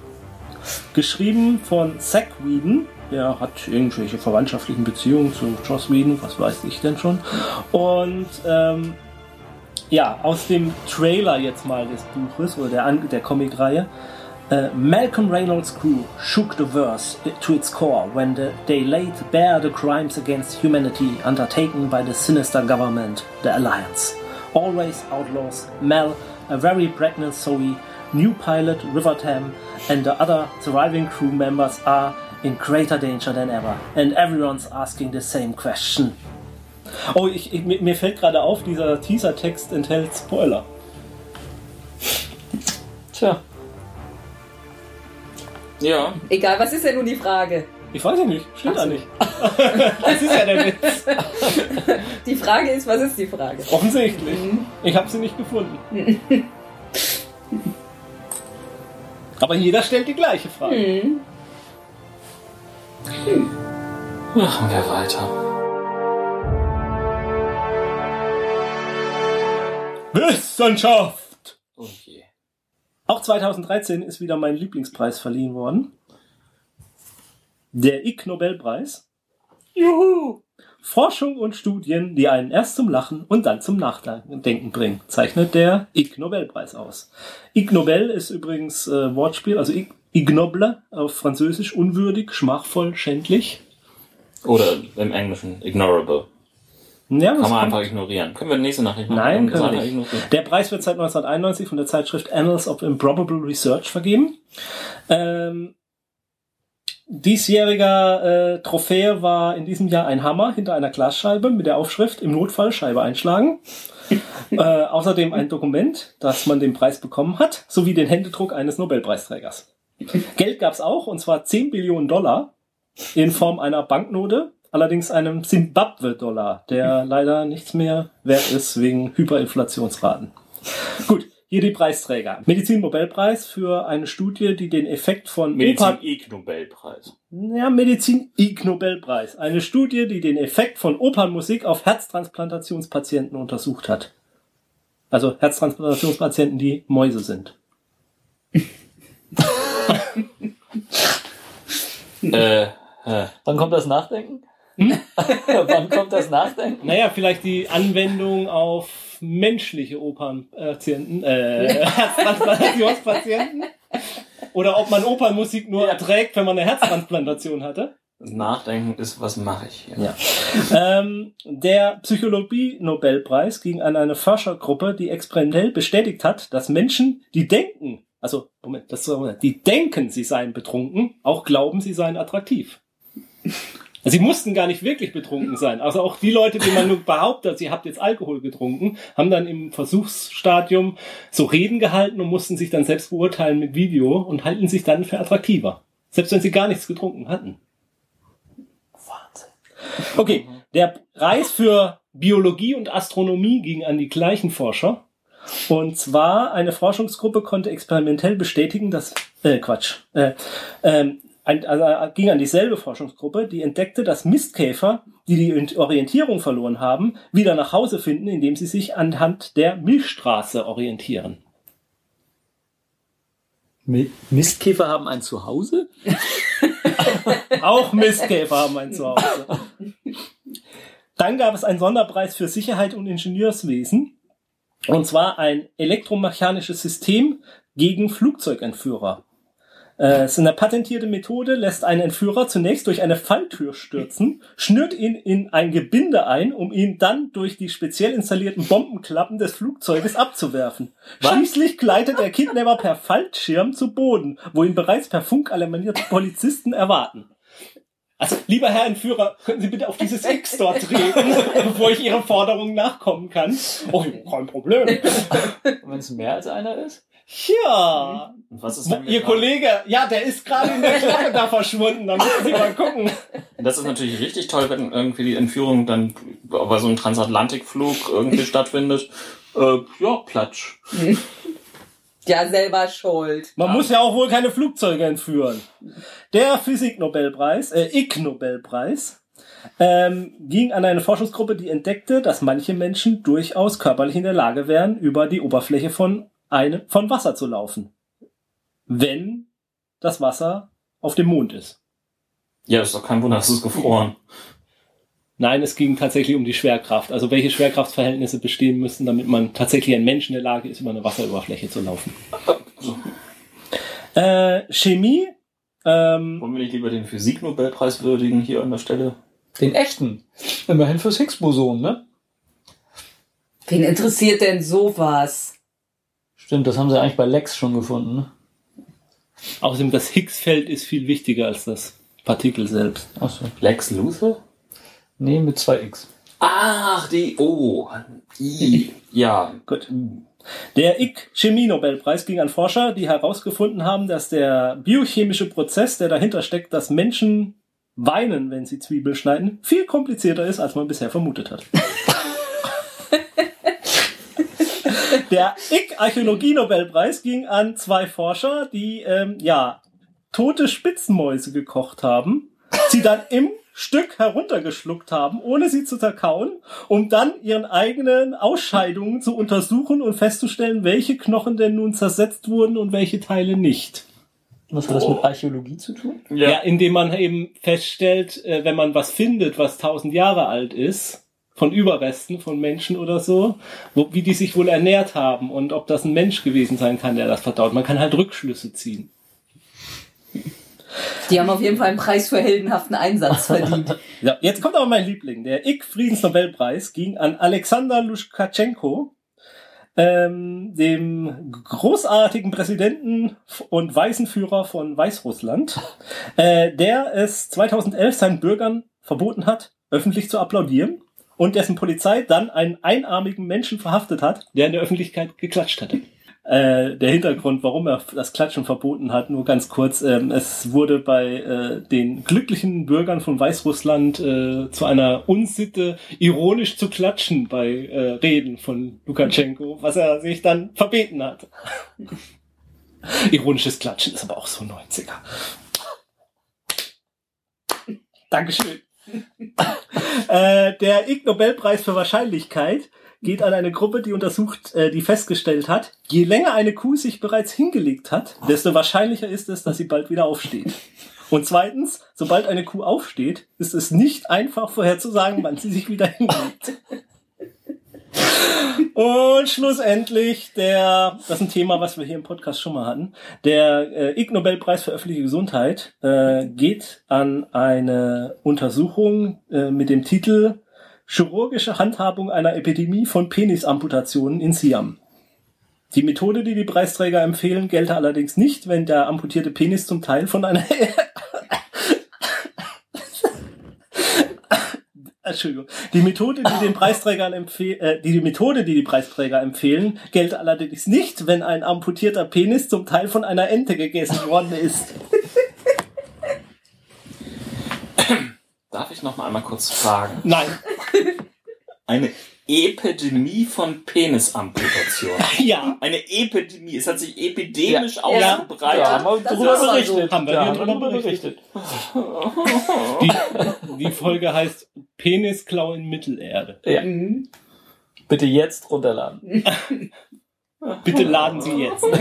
S2: Geschrieben von Zack Whedon. Der hat irgendwelche verwandtschaftlichen Beziehungen zu Joss Whedon, was weiß ich denn schon. Und ähm, ja, aus dem Trailer jetzt mal des Buches oder der, An- der Comicreihe. Uh, Malcolm Reynolds' crew shook the verse to its core when the, they laid bare the crimes against humanity undertaken by the sinister government, the Alliance. Always outlaws, Mel, a very pregnant Zoe, new pilot River Tam, and the other surviving crew members are in greater danger than ever. And everyone's asking the same question. Oh, ich, ich, mir mir fällt gerade auf, dieser Teaser-Text enthält Spoiler.
S4: Tja,
S1: Ja,
S3: Egal, was ist denn nun die Frage?
S2: Ich weiß ja nicht, steht da nicht. das ist ja der Witz. (laughs)
S3: Die Frage ist, was ist die Frage?
S2: Offensichtlich. Ich habe sie nicht gefunden. Aber jeder stellt die gleiche Frage.
S1: machen wir weiter.
S2: Wissenschaft! Auch 2013 ist wieder mein Lieblingspreis verliehen worden. Der Ig Nobelpreis. Juhu! Forschung und Studien, die einen erst zum Lachen und dann zum Nachdenken bringen, zeichnet der Ig Nobelpreis aus. Ig Nobel ist übrigens äh, Wortspiel, also Ig, ignoble auf Französisch unwürdig, schmachvoll, schändlich.
S1: Oder im Englischen ignorable.
S2: Ja,
S1: Kann man einfach ignorieren. Können wir die nächste Nachricht machen?
S2: Nein, können wir nicht.
S1: ignorieren.
S2: Der Preis wird seit 1991 von der Zeitschrift Annals of Improbable Research vergeben. Ähm, diesjähriger äh, Trophäe war in diesem Jahr ein Hammer hinter einer Glasscheibe mit der Aufschrift im Notfall Scheibe einschlagen. (laughs) äh, außerdem ein Dokument, das man den Preis bekommen hat, sowie den Händedruck eines Nobelpreisträgers. (laughs) Geld gab's auch, und zwar 10 Billionen Dollar. in Form einer Banknote, allerdings einem Zimbabwe-Dollar, der leider nichts mehr wert ist wegen Hyperinflationsraten. Gut, hier die Preisträger. Medizin-Nobelpreis für eine Studie, die den Effekt von.
S1: Medizin-Ig-Nobelpreis.
S2: Ja, Medizin-Ig-Nobelpreis. Eine Studie, die den Effekt von Opernmusik auf Herztransplantationspatienten untersucht hat. Also Herztransplantationspatienten, die Mäuse sind. (laughs)
S1: äh, äh,
S4: Wann kommt das Nachdenken? (laughs) Wann kommt das Nachdenken?
S2: Naja, vielleicht die Anwendung auf menschliche Opernpatienten, äh, Herztransplantationspatienten. Oder ob man Opernmusik nur erträgt, wenn man eine Herztransplantation hatte.
S1: das Nachdenken ist, was mache ich hier?
S2: Ja. Ähm, der Psychologie-Nobelpreis ging an eine Forschergruppe, die experimentell bestätigt hat, dass Menschen, die denken, also Moment, das ist, die denken, sie seien betrunken, auch glauben, sie seien attraktiv. Sie mussten gar nicht wirklich betrunken sein. Also auch die Leute, die man nur behauptet, sie habt jetzt Alkohol getrunken, haben dann im Versuchsstadium so Reden gehalten und mussten sich dann selbst beurteilen mit Video und halten sich dann für attraktiver. Selbst wenn sie gar nichts getrunken hatten. Wahnsinn. Okay, der Preis für Biologie und Astronomie ging an die gleichen Forscher. Und zwar eine Forschungsgruppe konnte experimentell bestätigen, dass äh, Quatsch, äh, ähm, ein, also äh, ging an dieselbe Forschungsgruppe, die entdeckte, dass Mistkäfer, die die Orientierung verloren haben, wieder nach Hause finden, indem sie sich anhand der Milchstraße orientieren.
S5: Mi- Mistkäfer haben ein Zuhause? (laughs)
S2: Auch Mistkäfer haben ein Zuhause. Dann gab es einen Sonderpreis für Sicherheit und Ingenieurswesen. Und zwar ein elektromechanisches System gegen Flugzeugentführer. Äh, Es ist eine patentierte Methode, lässt einen Entführer zunächst durch eine Falltür stürzen, schnürt ihn in ein Gebinde ein, um ihn dann durch die speziell installierten Bombenklappen des Flugzeuges abzuwerfen. Schließlich gleitet der Kidnapper per Fallschirm zu Boden, wo ihn bereits per Funk alarmierte Polizisten erwarten. Also, lieber Herr Entführer, können Sie bitte auf dieses X dort treten, (laughs) bevor ich Ihrer Forderung nachkommen kann? Oh, kein Problem.
S4: Und wenn es mehr als einer ist?
S2: Ja.
S1: Und was ist denn
S2: Ihr Kollege, ja, der ist gerade in der Klappe da verschwunden. Da müssen Sie mal gucken.
S1: Das ist natürlich richtig toll, wenn irgendwie die Entführung dann bei so einem Transatlantikflug irgendwie stattfindet. (laughs) Äh, ja, Platsch.
S3: Ja, selber schuld.
S2: Man muss ja auch wohl keine Flugzeuge entführen. Der Physik-Nobelpreis, äh, Ig-Nobelpreis, ähm, ging an eine Forschungsgruppe, die entdeckte, dass manche Menschen durchaus körperlich in der Lage wären, über die Oberfläche von, eine, von Wasser zu laufen. Wenn das Wasser auf dem Mond ist.
S1: Ja, ist doch kein Wunder, es ist gefroren.
S2: Nein, es ging tatsächlich um die Schwerkraft. Also welche Schwerkraftverhältnisse bestehen müssen, damit man tatsächlich ein Mensch in der Lage ist, über eine Wasseroberfläche zu laufen. (laughs) Äh, Chemie. Ähm,
S1: Wollen wir nicht lieber den Physik-Nobelpreis würdigen hier an der Stelle?
S4: Den echten. Immerhin fürs Higgs-Boson, ne?
S3: Wen interessiert denn sowas?
S4: Stimmt, das haben sie eigentlich bei Lex schon gefunden, ne?
S2: außerdem das Higgs-Feld ist viel wichtiger als das Partikel selbst.
S4: Achso.
S1: Lex Luthor?
S4: Nee, mit zwei X.
S1: Ach, die, oh, I, ja.
S2: Gut. Der Ig-Chemie-Nobelpreis ging an Forscher, die herausgefunden haben, dass der biochemische Prozess, der dahinter steckt, dass Menschen weinen, wenn sie Zwiebel schneiden, viel komplizierter ist, als man bisher vermutet hat. (laughs) Der Ig-Archäologie-Nobelpreis ging an zwei Forscher, die ähm, ja tote Spitzenmäuse gekocht haben, sie dann im Stück heruntergeschluckt haben, ohne sie zu zerkauen, um dann ihren eigenen Ausscheidungen zu untersuchen und festzustellen, welche Knochen denn nun zersetzt wurden und welche Teile nicht.
S4: Was hat das mit Archäologie zu tun?
S2: Ja, indem man eben feststellt, äh, wenn man was findet, was tausend Jahre alt ist, von Überresten von Menschen oder so, wo, wie die sich wohl ernährt haben und ob das ein Mensch gewesen sein kann, der das verdaut. Man kann halt Rückschlüsse ziehen.
S3: Die haben auf jeden Fall einen Preis für heldenhaften Einsatz verdient. (laughs)
S2: Ja, jetzt kommt aber mein Liebling. Der Ig-Friedensnobelpreis ging an Alexander Luschkatschenko, ähm, dem großartigen Präsidenten und Waisenführer von Weißrussland, äh, der es 2011 seinen Bürgern verboten hat, öffentlich zu applaudieren und dessen Polizei dann einen einarmigen Menschen verhaftet hat, der in der Öffentlichkeit geklatscht hatte. (laughs) Äh, der Hintergrund, warum er das Klatschen verboten hat, nur ganz kurz. Ähm, es wurde bei äh, den glücklichen Bürgern von Weißrussland äh, zu einer Unsitte, ironisch zu klatschen bei äh, Reden von Lukaschenko, was er sich dann verbeten hat. (laughs) Ironisches Klatschen ist aber auch so 90er. Dankeschön. Äh, der Ig Nobelpreis für Wahrscheinlichkeit geht an eine Gruppe, die untersucht, äh, die festgestellt hat, je länger eine Kuh sich bereits hingelegt hat, desto wahrscheinlicher ist es, dass sie bald wieder aufsteht. Und zweitens, sobald eine Kuh aufsteht, ist es nicht einfach vorherzusagen, wann sie sich wieder hinlegt. Und schlussendlich der, das ist ein Thema, was wir hier im Podcast schon mal hatten, der äh, Ig Nobelpreis für öffentliche Gesundheit äh, geht an eine Untersuchung äh, mit dem Titel Chirurgische Handhabung einer Epidemie von Penisamputationen in Siam. Die Methode, die die Preisträger empfehlen, gelte allerdings nicht, wenn der amputierte Penis zum Teil von einer (laughs) Entschuldigung. Die Methode, die den Preisträgern empfehlen, äh, die, die Methode, die die Preisträger empfehlen, gelte allerdings nicht, wenn ein amputierter Penis zum Teil von einer Ente gegessen worden ist.
S1: Darf ich noch mal einmal kurz fragen?
S2: Nein.
S1: Eine Epidemie von Penisamputation. (laughs)
S2: Ja.
S1: Eine Epidemie. Es hat sich epidemisch
S3: Ja.
S1: ausgebreitet.
S4: Ja, haben wir drüber berichtet.
S2: Haben wir
S4: ja,
S2: drüber berichtet. Die, die Folge heißt Penisklau in Mittelerde.
S4: Ja.
S3: Mhm.
S4: Bitte jetzt runterladen. (laughs)
S2: Bitte laden Sie jetzt. (laughs)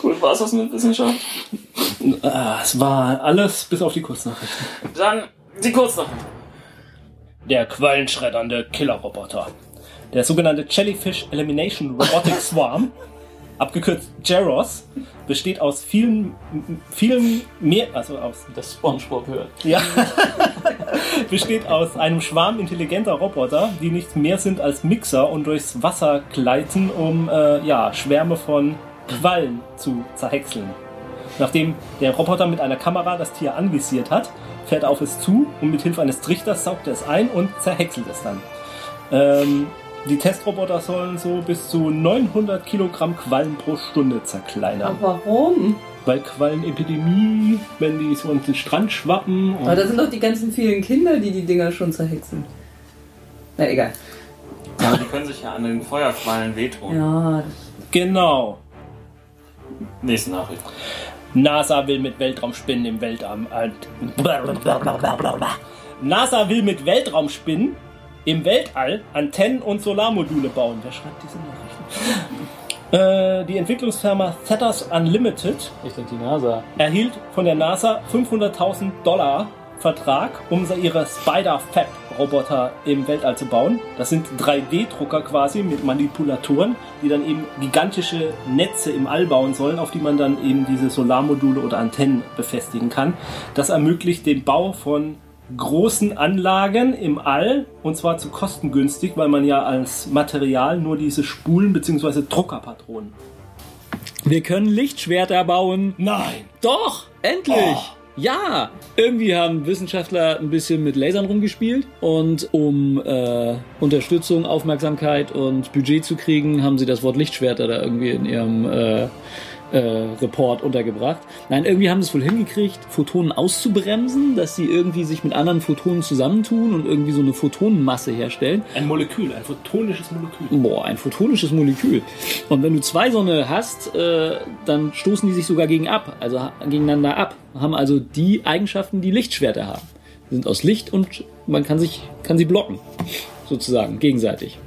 S1: Cool, war es das mit Wissenschaft?
S2: Ah, es war alles bis auf die Kurznachrichten.
S1: Dann die Kurznachricht.
S2: Der quallenschreddernde Killerroboter. Der sogenannte Jellyfish Elimination Robotic (laughs) Swarm, abgekürzt JEROS, besteht aus vielen, vielen mehr, also aus
S4: Das Spongebob hört.
S2: Ja. (laughs) Besteht aus einem Schwarm intelligenter Roboter, die nichts mehr sind als Mixer und durchs Wasser gleiten, um äh, ja, Schwärme von Quallen zu zerhäckseln. Nachdem der Roboter mit einer Kamera das Tier anvisiert hat, fährt auf es zu und mit Hilfe eines Trichters saugt er es ein und zerhäckselt es dann. Ähm, die Testroboter sollen so bis zu 900 Kilogramm Quallen pro Stunde zerkleinern.
S3: Aber warum?
S2: Weil Quallenepidemie, wenn die so an den Strand schwappen. und-
S3: Aber da sind doch die ganzen vielen Kinder, die die Dinger schon zerhexen. Na egal.
S1: Aber die können sich ja an den Feuerquallen wehtun.
S3: Ja,
S2: Genau.
S1: Nächste Nachricht.
S2: NASA will mit Weltraumspinnen im Weltraum. Äh. NASA will mit Weltraumspinnen im Weltall Antennen und Solarmodule bauen. Wer schreibt diese Nachrichten? Äh, die Entwicklungsfirma Thetas Unlimited
S4: Ich denke die NASA.
S2: erhielt von der NASA 500.000 Dollar Vertrag, um ihre Spider-Fab-Roboter im Weltall zu bauen. Das sind 3D-Drucker quasi mit Manipulatoren, die dann eben gigantische Netze im All bauen sollen, auf die man dann eben diese Solarmodule oder Antennen befestigen kann. Das ermöglicht den Bau von großen Anlagen im All und zwar zu kostengünstig, weil man ja als Material nur diese Spulen bzw. Druckerpatronen.
S5: Wir können Lichtschwerter bauen.
S2: Nein!
S5: Doch, endlich. Ja, irgendwie haben Wissenschaftler ein bisschen mit Lasern rumgespielt und um äh, Unterstützung, Aufmerksamkeit und Budget zu kriegen, haben sie das Wort Lichtschwerter da irgendwie in ihrem äh, äh, Report untergebracht. Nein, irgendwie haben sie es wohl hingekriegt, Photonen auszubremsen, dass sie irgendwie sich mit anderen Photonen zusammentun und irgendwie so eine Photonenmasse herstellen.
S2: Ein Molekül, ein photonisches Molekül.
S5: Boah, ein photonisches Molekül. Und wenn du zwei so eine hast, äh, dann stoßen die sich sogar gegen ab, also gegeneinander ab. Haben also die Eigenschaften, die Lichtschwerter haben. Die sind aus Licht und man kann sich, kann sie blocken. Sozusagen, gegenseitig.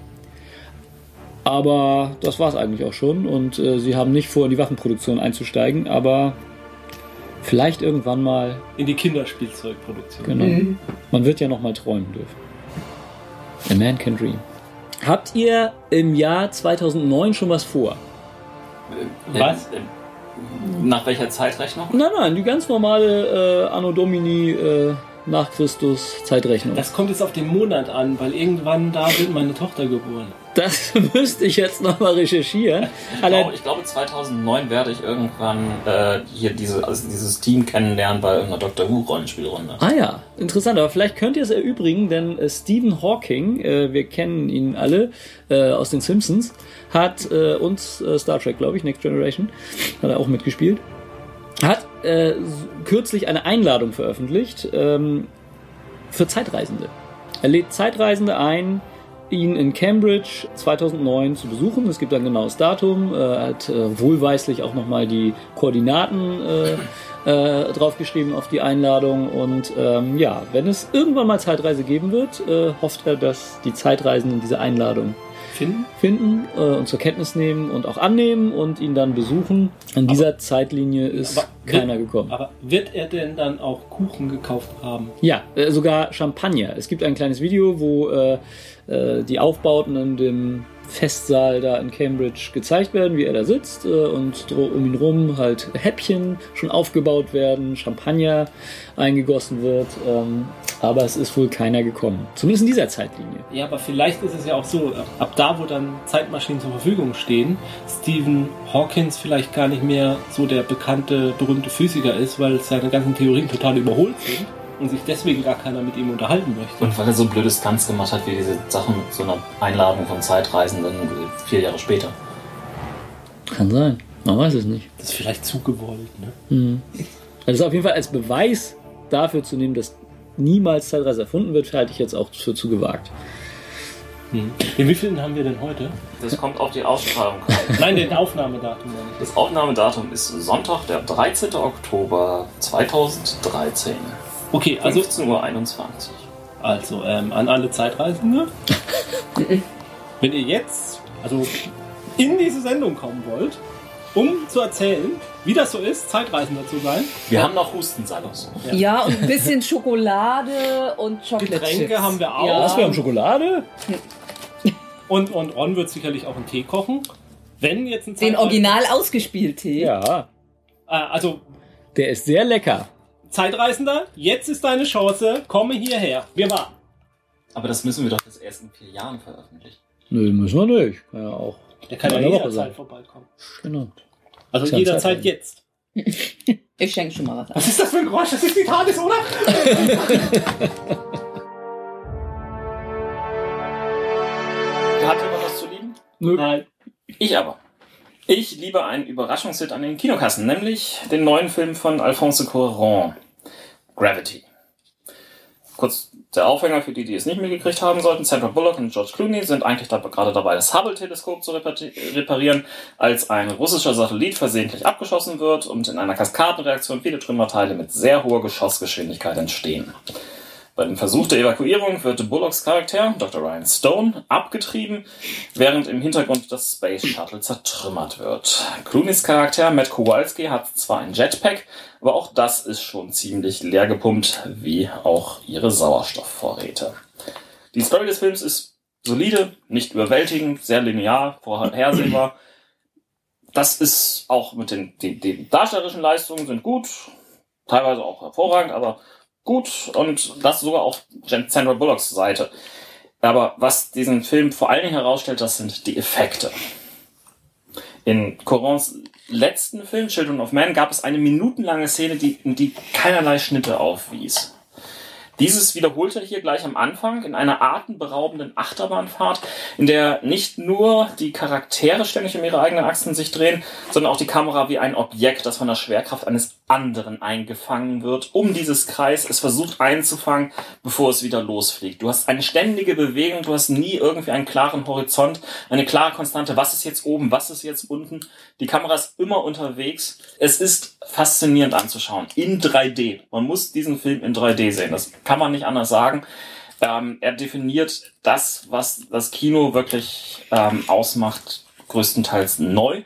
S5: Aber das war's eigentlich auch schon und äh, sie haben nicht vor, in die Waffenproduktion einzusteigen, aber vielleicht irgendwann mal,
S2: In die Kinderspielzeugproduktion.
S5: genau. Man wird ja noch mal träumen dürfen. A man can dream. Habt ihr im Jahr 2009 schon was vor?
S2: Was?
S1: Ähm, ähm, Nach welcher Zeitrechnung?
S5: Nein, nein, die ganz normale äh, Anno Domini äh, nach Christus Zeitrechnung.
S2: Das kommt jetzt auf den Monat an, weil irgendwann da wird meine Tochter geboren.
S5: Das (laughs) müsste ich jetzt nochmal recherchieren.
S1: Ich glaube, ich glaube, 2009 werde ich irgendwann äh, hier diese, also dieses Team kennenlernen bei irgendeiner Doctor Who Rollenspielrunde.
S5: Ah ja, interessant. Aber vielleicht könnt ihr es erübrigen, denn äh, Stephen Hawking, äh, wir kennen ihn alle äh, aus den Simpsons, hat äh, uns äh, Star Trek, glaube ich, Next Generation, hat er auch mitgespielt, hat kürzlich eine Einladung veröffentlicht ähm, für Zeitreisende. Er lädt Zeitreisende ein, ihn in Cambridge 2009 zu besuchen. Es gibt ein genaues Datum. Er hat äh, wohlweislich auch nochmal die Koordinaten äh, äh, draufgeschrieben auf die Einladung. Und ähm, ja, wenn es irgendwann mal Zeitreise geben wird, äh, hofft er, dass die Zeitreisenden diese Einladung
S2: Finden?
S5: finden äh, und zur Kenntnis nehmen und auch annehmen und ihn dann besuchen. In dieser Zeitlinie ist
S2: Aber
S5: keiner
S2: wird-
S5: gekommen.
S2: Aber wird er denn dann auch Kuchen gekauft haben?
S5: Ja, äh, sogar Champagner. Es gibt ein kleines Video, wo äh, äh, die Aufbauten in dem Festsaal da in Cambridge gezeigt werden, wie er da sitzt äh, und um ihn rum halt Häppchen schon aufgebaut werden, Champagner eingegossen wird. Ähm, aber es ist wohl keiner gekommen. Zumindest in dieser Zeitlinie.
S2: Ja, aber vielleicht ist es ja auch so, ab da, wo dann Zeitmaschinen zur Verfügung stehen, Stephen Hawkins vielleicht gar nicht mehr so der bekannte, berühmte Physiker ist, weil seine ganzen Theorien total überholt sind und sich deswegen gar keiner mit ihm unterhalten möchte.
S1: Und weil er so blöde Stunts gemacht hat, wie diese Sachen mit so einer Einladung von Zeitreisenden äh, vier Jahre später.
S5: Kann sein. Man weiß es nicht.
S2: Das ist vielleicht zugewollt, ne?
S5: Mhm. Also auf jeden Fall als Beweis dafür zu nehmen, dass niemals Zeitreise erfunden wird, halte ich jetzt auch für zu gewagt.
S2: Hm. Den wievielten haben wir denn heute?
S1: Das kommt auf die Ausstrahlung an. (laughs)
S2: Nein, den Aufnahmedatum.
S1: Das Aufnahmedatum ist Sonntag, der 13. Oktober 2013.
S2: Okay, also,
S1: 15.21 Uhr.
S2: also ähm, an alle Zeitreisende. (laughs) Wenn ihr jetzt also in diese Sendung kommen wollt, um zu erzählen, wie das so ist, Zeitreisender zu sein,
S1: Wir haben noch Hustensalos.
S3: Ja, und ein bisschen Schokolade und Chocolate
S2: Getränke
S3: Chips.
S2: haben wir auch.
S3: Ja.
S5: Was, wir haben Schokolade?
S2: Und, und Ron wird sicherlich auch einen Tee kochen. Wenn jetzt ein
S3: Den
S2: Zeitreisender-
S3: Original ausgespielt Tee.
S5: Ja.
S2: Äh, also
S5: Der ist sehr lecker.
S2: Zeitreisender, jetzt ist deine Chance, komme hierher. Wir warten.
S1: Aber das müssen wir doch jetzt erst in vier Jahren veröffentlichen.
S5: Nö, müssen wir nicht. Kann ja auch.
S2: Der kann ja jederzeit vorbeikommen.
S5: Genau.
S2: Also jederzeit
S5: Zeit.
S2: jetzt. (laughs)
S3: Ich schenke schon mal was an.
S2: Was ist das für ein Geräusch? Das ist die TARDIS, oder? (laughs)
S1: Hat jemand was zu lieben?
S2: Nein.
S1: Ich aber. Ich liebe einen Überraschungshit an den Kinokassen, nämlich den neuen Film von Alphonse Cuarón, Gravity. Kurz der Aufhänger für die, die es nicht mitgekriegt haben sollten. Sandra Bullock und George Clooney sind eigentlich da, gerade dabei, das Hubble-Teleskop zu repari- reparieren, als ein russischer Satellit versehentlich abgeschossen wird und in einer Kaskadenreaktion viele Trümmerteile mit sehr hoher Geschossgeschwindigkeit entstehen. Bei dem Versuch der Evakuierung wird Bullocks Charakter, Dr. Ryan Stone, abgetrieben, während im Hintergrund das Space Shuttle zertrümmert wird. Clooneys Charakter, Matt Kowalski, hat zwar ein Jetpack, aber auch das ist schon ziemlich leer gepumpt, wie auch ihre Sauerstoffvorräte. Die Story des Films ist solide, nicht überwältigend, sehr linear, vorhersehbar. Das ist auch mit den, die, die darstellerischen Leistungen sind gut, teilweise auch hervorragend, aber gut und das sogar auf Sandra Bullocks Seite. Aber was diesen Film vor allen Dingen herausstellt, das sind die Effekte. In Corons letzten Film, Children of Man, gab es eine minutenlange Szene, die, die keinerlei Schnitte aufwies. Dieses wiederholte hier gleich am Anfang in einer atemberaubenden Achterbahnfahrt, in der nicht nur die Charaktere ständig um ihre eigenen Achsen sich drehen, sondern auch die Kamera wie ein Objekt, das von der Schwerkraft eines anderen eingefangen wird, um dieses Kreis es versucht einzufangen, bevor es wieder losfliegt. Du hast eine ständige Bewegung, du hast nie irgendwie einen klaren Horizont, eine klare Konstante, was ist jetzt oben, was ist jetzt unten. Die Kamera ist immer unterwegs. Es ist faszinierend anzuschauen. In 3D. Man muss diesen Film in 3D sehen. Das kann man nicht anders sagen. Ähm, er definiert das, was das Kino wirklich ähm, ausmacht, größtenteils neu.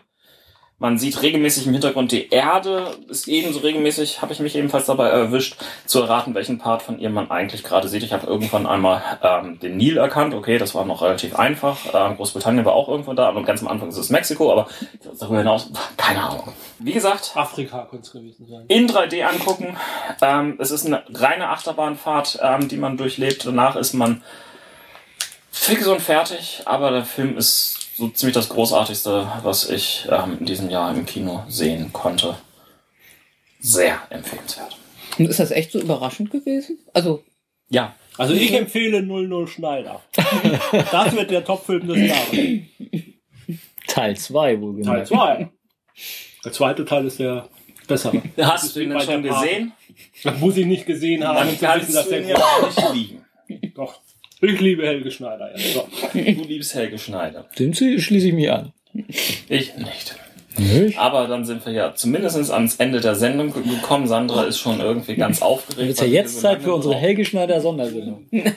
S1: Man sieht regelmäßig im Hintergrund die Erde, ist ebenso regelmäßig, habe ich mich ebenfalls dabei erwischt, zu erraten, welchen Part von ihr man eigentlich gerade sieht. Ich habe irgendwann einmal ähm, den Nil erkannt, okay, das war noch relativ einfach. Ähm, Großbritannien war auch irgendwann da, aber ganz am Anfang ist es Mexiko, aber darüber hinaus, keine Ahnung. Wie gesagt,
S2: Afrika könnte es gewesen sein.
S1: in 3D angucken. Ähm, es ist eine reine Achterbahnfahrt, ähm, die man durchlebt. Danach ist man fix und fertig, aber der Film ist so ziemlich das Großartigste, was ich ähm, in diesem Jahr im Kino sehen konnte. Sehr empfehlenswert.
S3: Und ist das echt so überraschend gewesen? Also,
S1: Ja,
S2: Also ich empfehle 00 Schneider. (laughs) Das wird der Topfilm des Jahres.
S5: Teil 2 wohl
S2: Teil
S5: gemerkt.
S2: 2. Der zweite Teil ist der bessere.
S1: hast du ihn denn schon gesehen?
S2: Das muss ich nicht gesehen haben,
S1: Dann kannst du
S2: der
S1: ihn ja nicht lieben.
S2: ist. Doch. Ich liebe Helge Schneider. Ja. So. (laughs)
S1: Du liebst Helge Schneider.
S5: Dem schließe ich mich an.
S1: Ich nicht.
S5: Nicht?
S1: Aber dann sind wir ja zumindest ans Ende der Sendung gekommen. Sandra ist schon irgendwie ganz aufgeregt.
S5: wird ja
S1: weil wir
S5: jetzt
S1: so
S5: Zeit für unsere Helge Schneider Sondersendung. (laughs)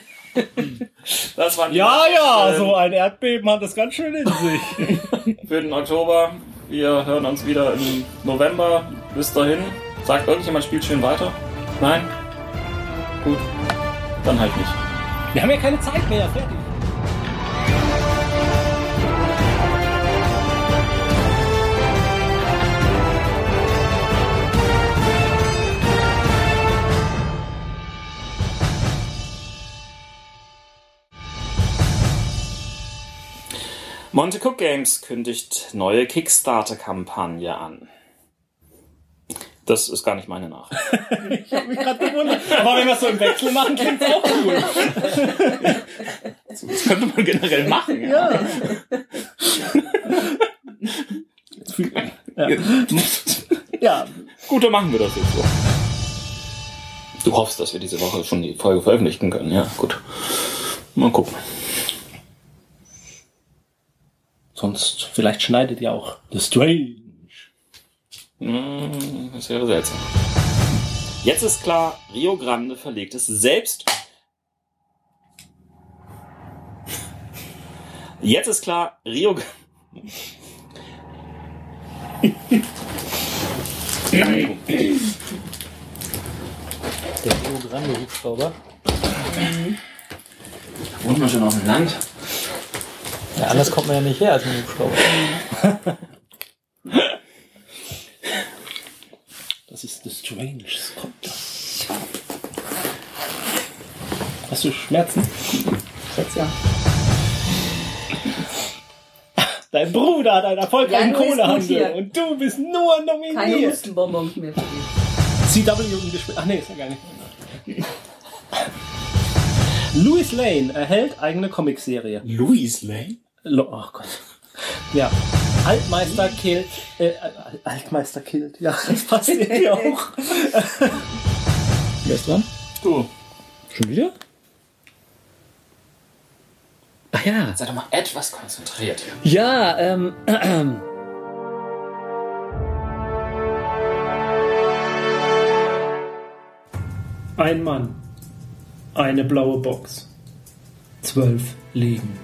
S1: Das war
S2: Ja, ja,
S1: äh,
S2: so ein Erdbeben hat das ganz schön in sich. (laughs)
S1: für den Oktober. Wir hören uns wieder im November. Bis dahin. Sagt irgendjemand spielt schön weiter? Nein? Gut. Dann halt nicht.
S2: Wir haben ja keine Zeit mehr, fertig.
S1: Monte Cook Games kündigt neue Kickstarter-Kampagne an. Das ist gar nicht meine Nachricht. (laughs)
S2: Ich habe mich gerade gewundert. Aber wenn wir es so im Wechsel machen, klingt es auch cool.
S1: Das könnte man generell machen. Ja.
S2: Ja. ja.
S1: Gut, dann machen wir das jetzt so. Du hoffst, dass wir diese Woche schon die Folge veröffentlichen können. Ja, gut. Mal gucken.
S2: Sonst, vielleicht schneidet ihr auch The Strange.
S1: Hm, Das wäre seltsam. Jetzt ist klar, Rio Grande verlegt es selbst. Jetzt ist klar, Rio.
S5: Der Rio Grande Hubschrauber.
S1: Wohnt man schon auf dem Land?
S5: Ja, anders kommt man ja nicht her als ein Hubschrauber. (laughs)
S2: Das ist The Strange. Da. Hast du Schmerzen?
S3: jetzt ja.
S2: Dein Bruder hat einen erfolgreichen
S3: Ja,
S2: Kohlehandel und du bist nur
S3: Keine
S2: nominiert.
S3: Hustenbonbons mehr für dich.
S2: CW im Gespräch. Ach nee, ist ja gar nicht. Louis Lane erhält eigene Comicserie.
S1: Louis Lane?
S2: Lo oh Gott. Ja. Altmeister killt. Äh, Al- Altmeister killt. Ja, (laughs) das passt irgendwie (laughs) auch.
S5: Wer ist dran?
S1: Du.
S5: Schon wieder? Ach ja.
S1: Sei doch mal etwas konzentriert.
S5: Ja, ähm. (clears throat)
S2: Ein Mann. Eine blaue Box. Zwölf Leben.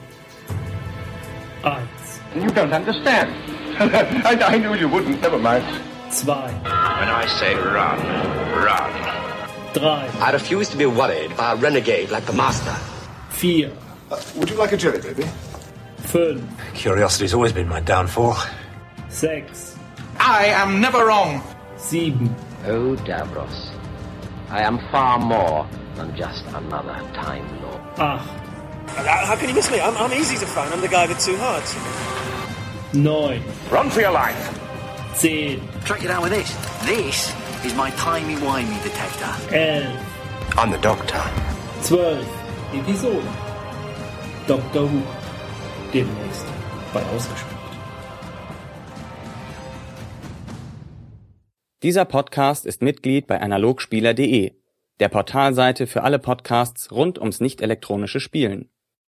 S2: Eins.
S6: You don't understand. (laughs) I, I knew you wouldn't. Never mind.
S2: Zwei.
S7: When I say run, run.
S2: Drei.
S8: I refuse to be worried by a renegade like the Master.
S2: Vier.
S6: Uh, would you like a jelly, baby?
S2: Fünf.
S7: Curiosity's always been my downfall.
S2: Sechs.
S6: I am never wrong.
S2: Sieben.
S9: Oh, Davros, I am far more than just another Time Lord.
S2: Acht.
S10: How can you miss me? I'm, I'm easy to find. I'm the guy with two hearts.
S2: Neun.
S6: Run for your life.
S2: Zehn.
S10: Track it out with this. This is my timey-wimey detector.
S2: Elf.
S7: I'm the doctor.
S2: Zwölf. Episoden. Dr. Who. Demnächst bei Ausgespielt.
S11: Dieser Podcast ist Mitglied bei analogspieler.de, der Portalseite für alle Podcasts rund ums nicht elektronische Spielen.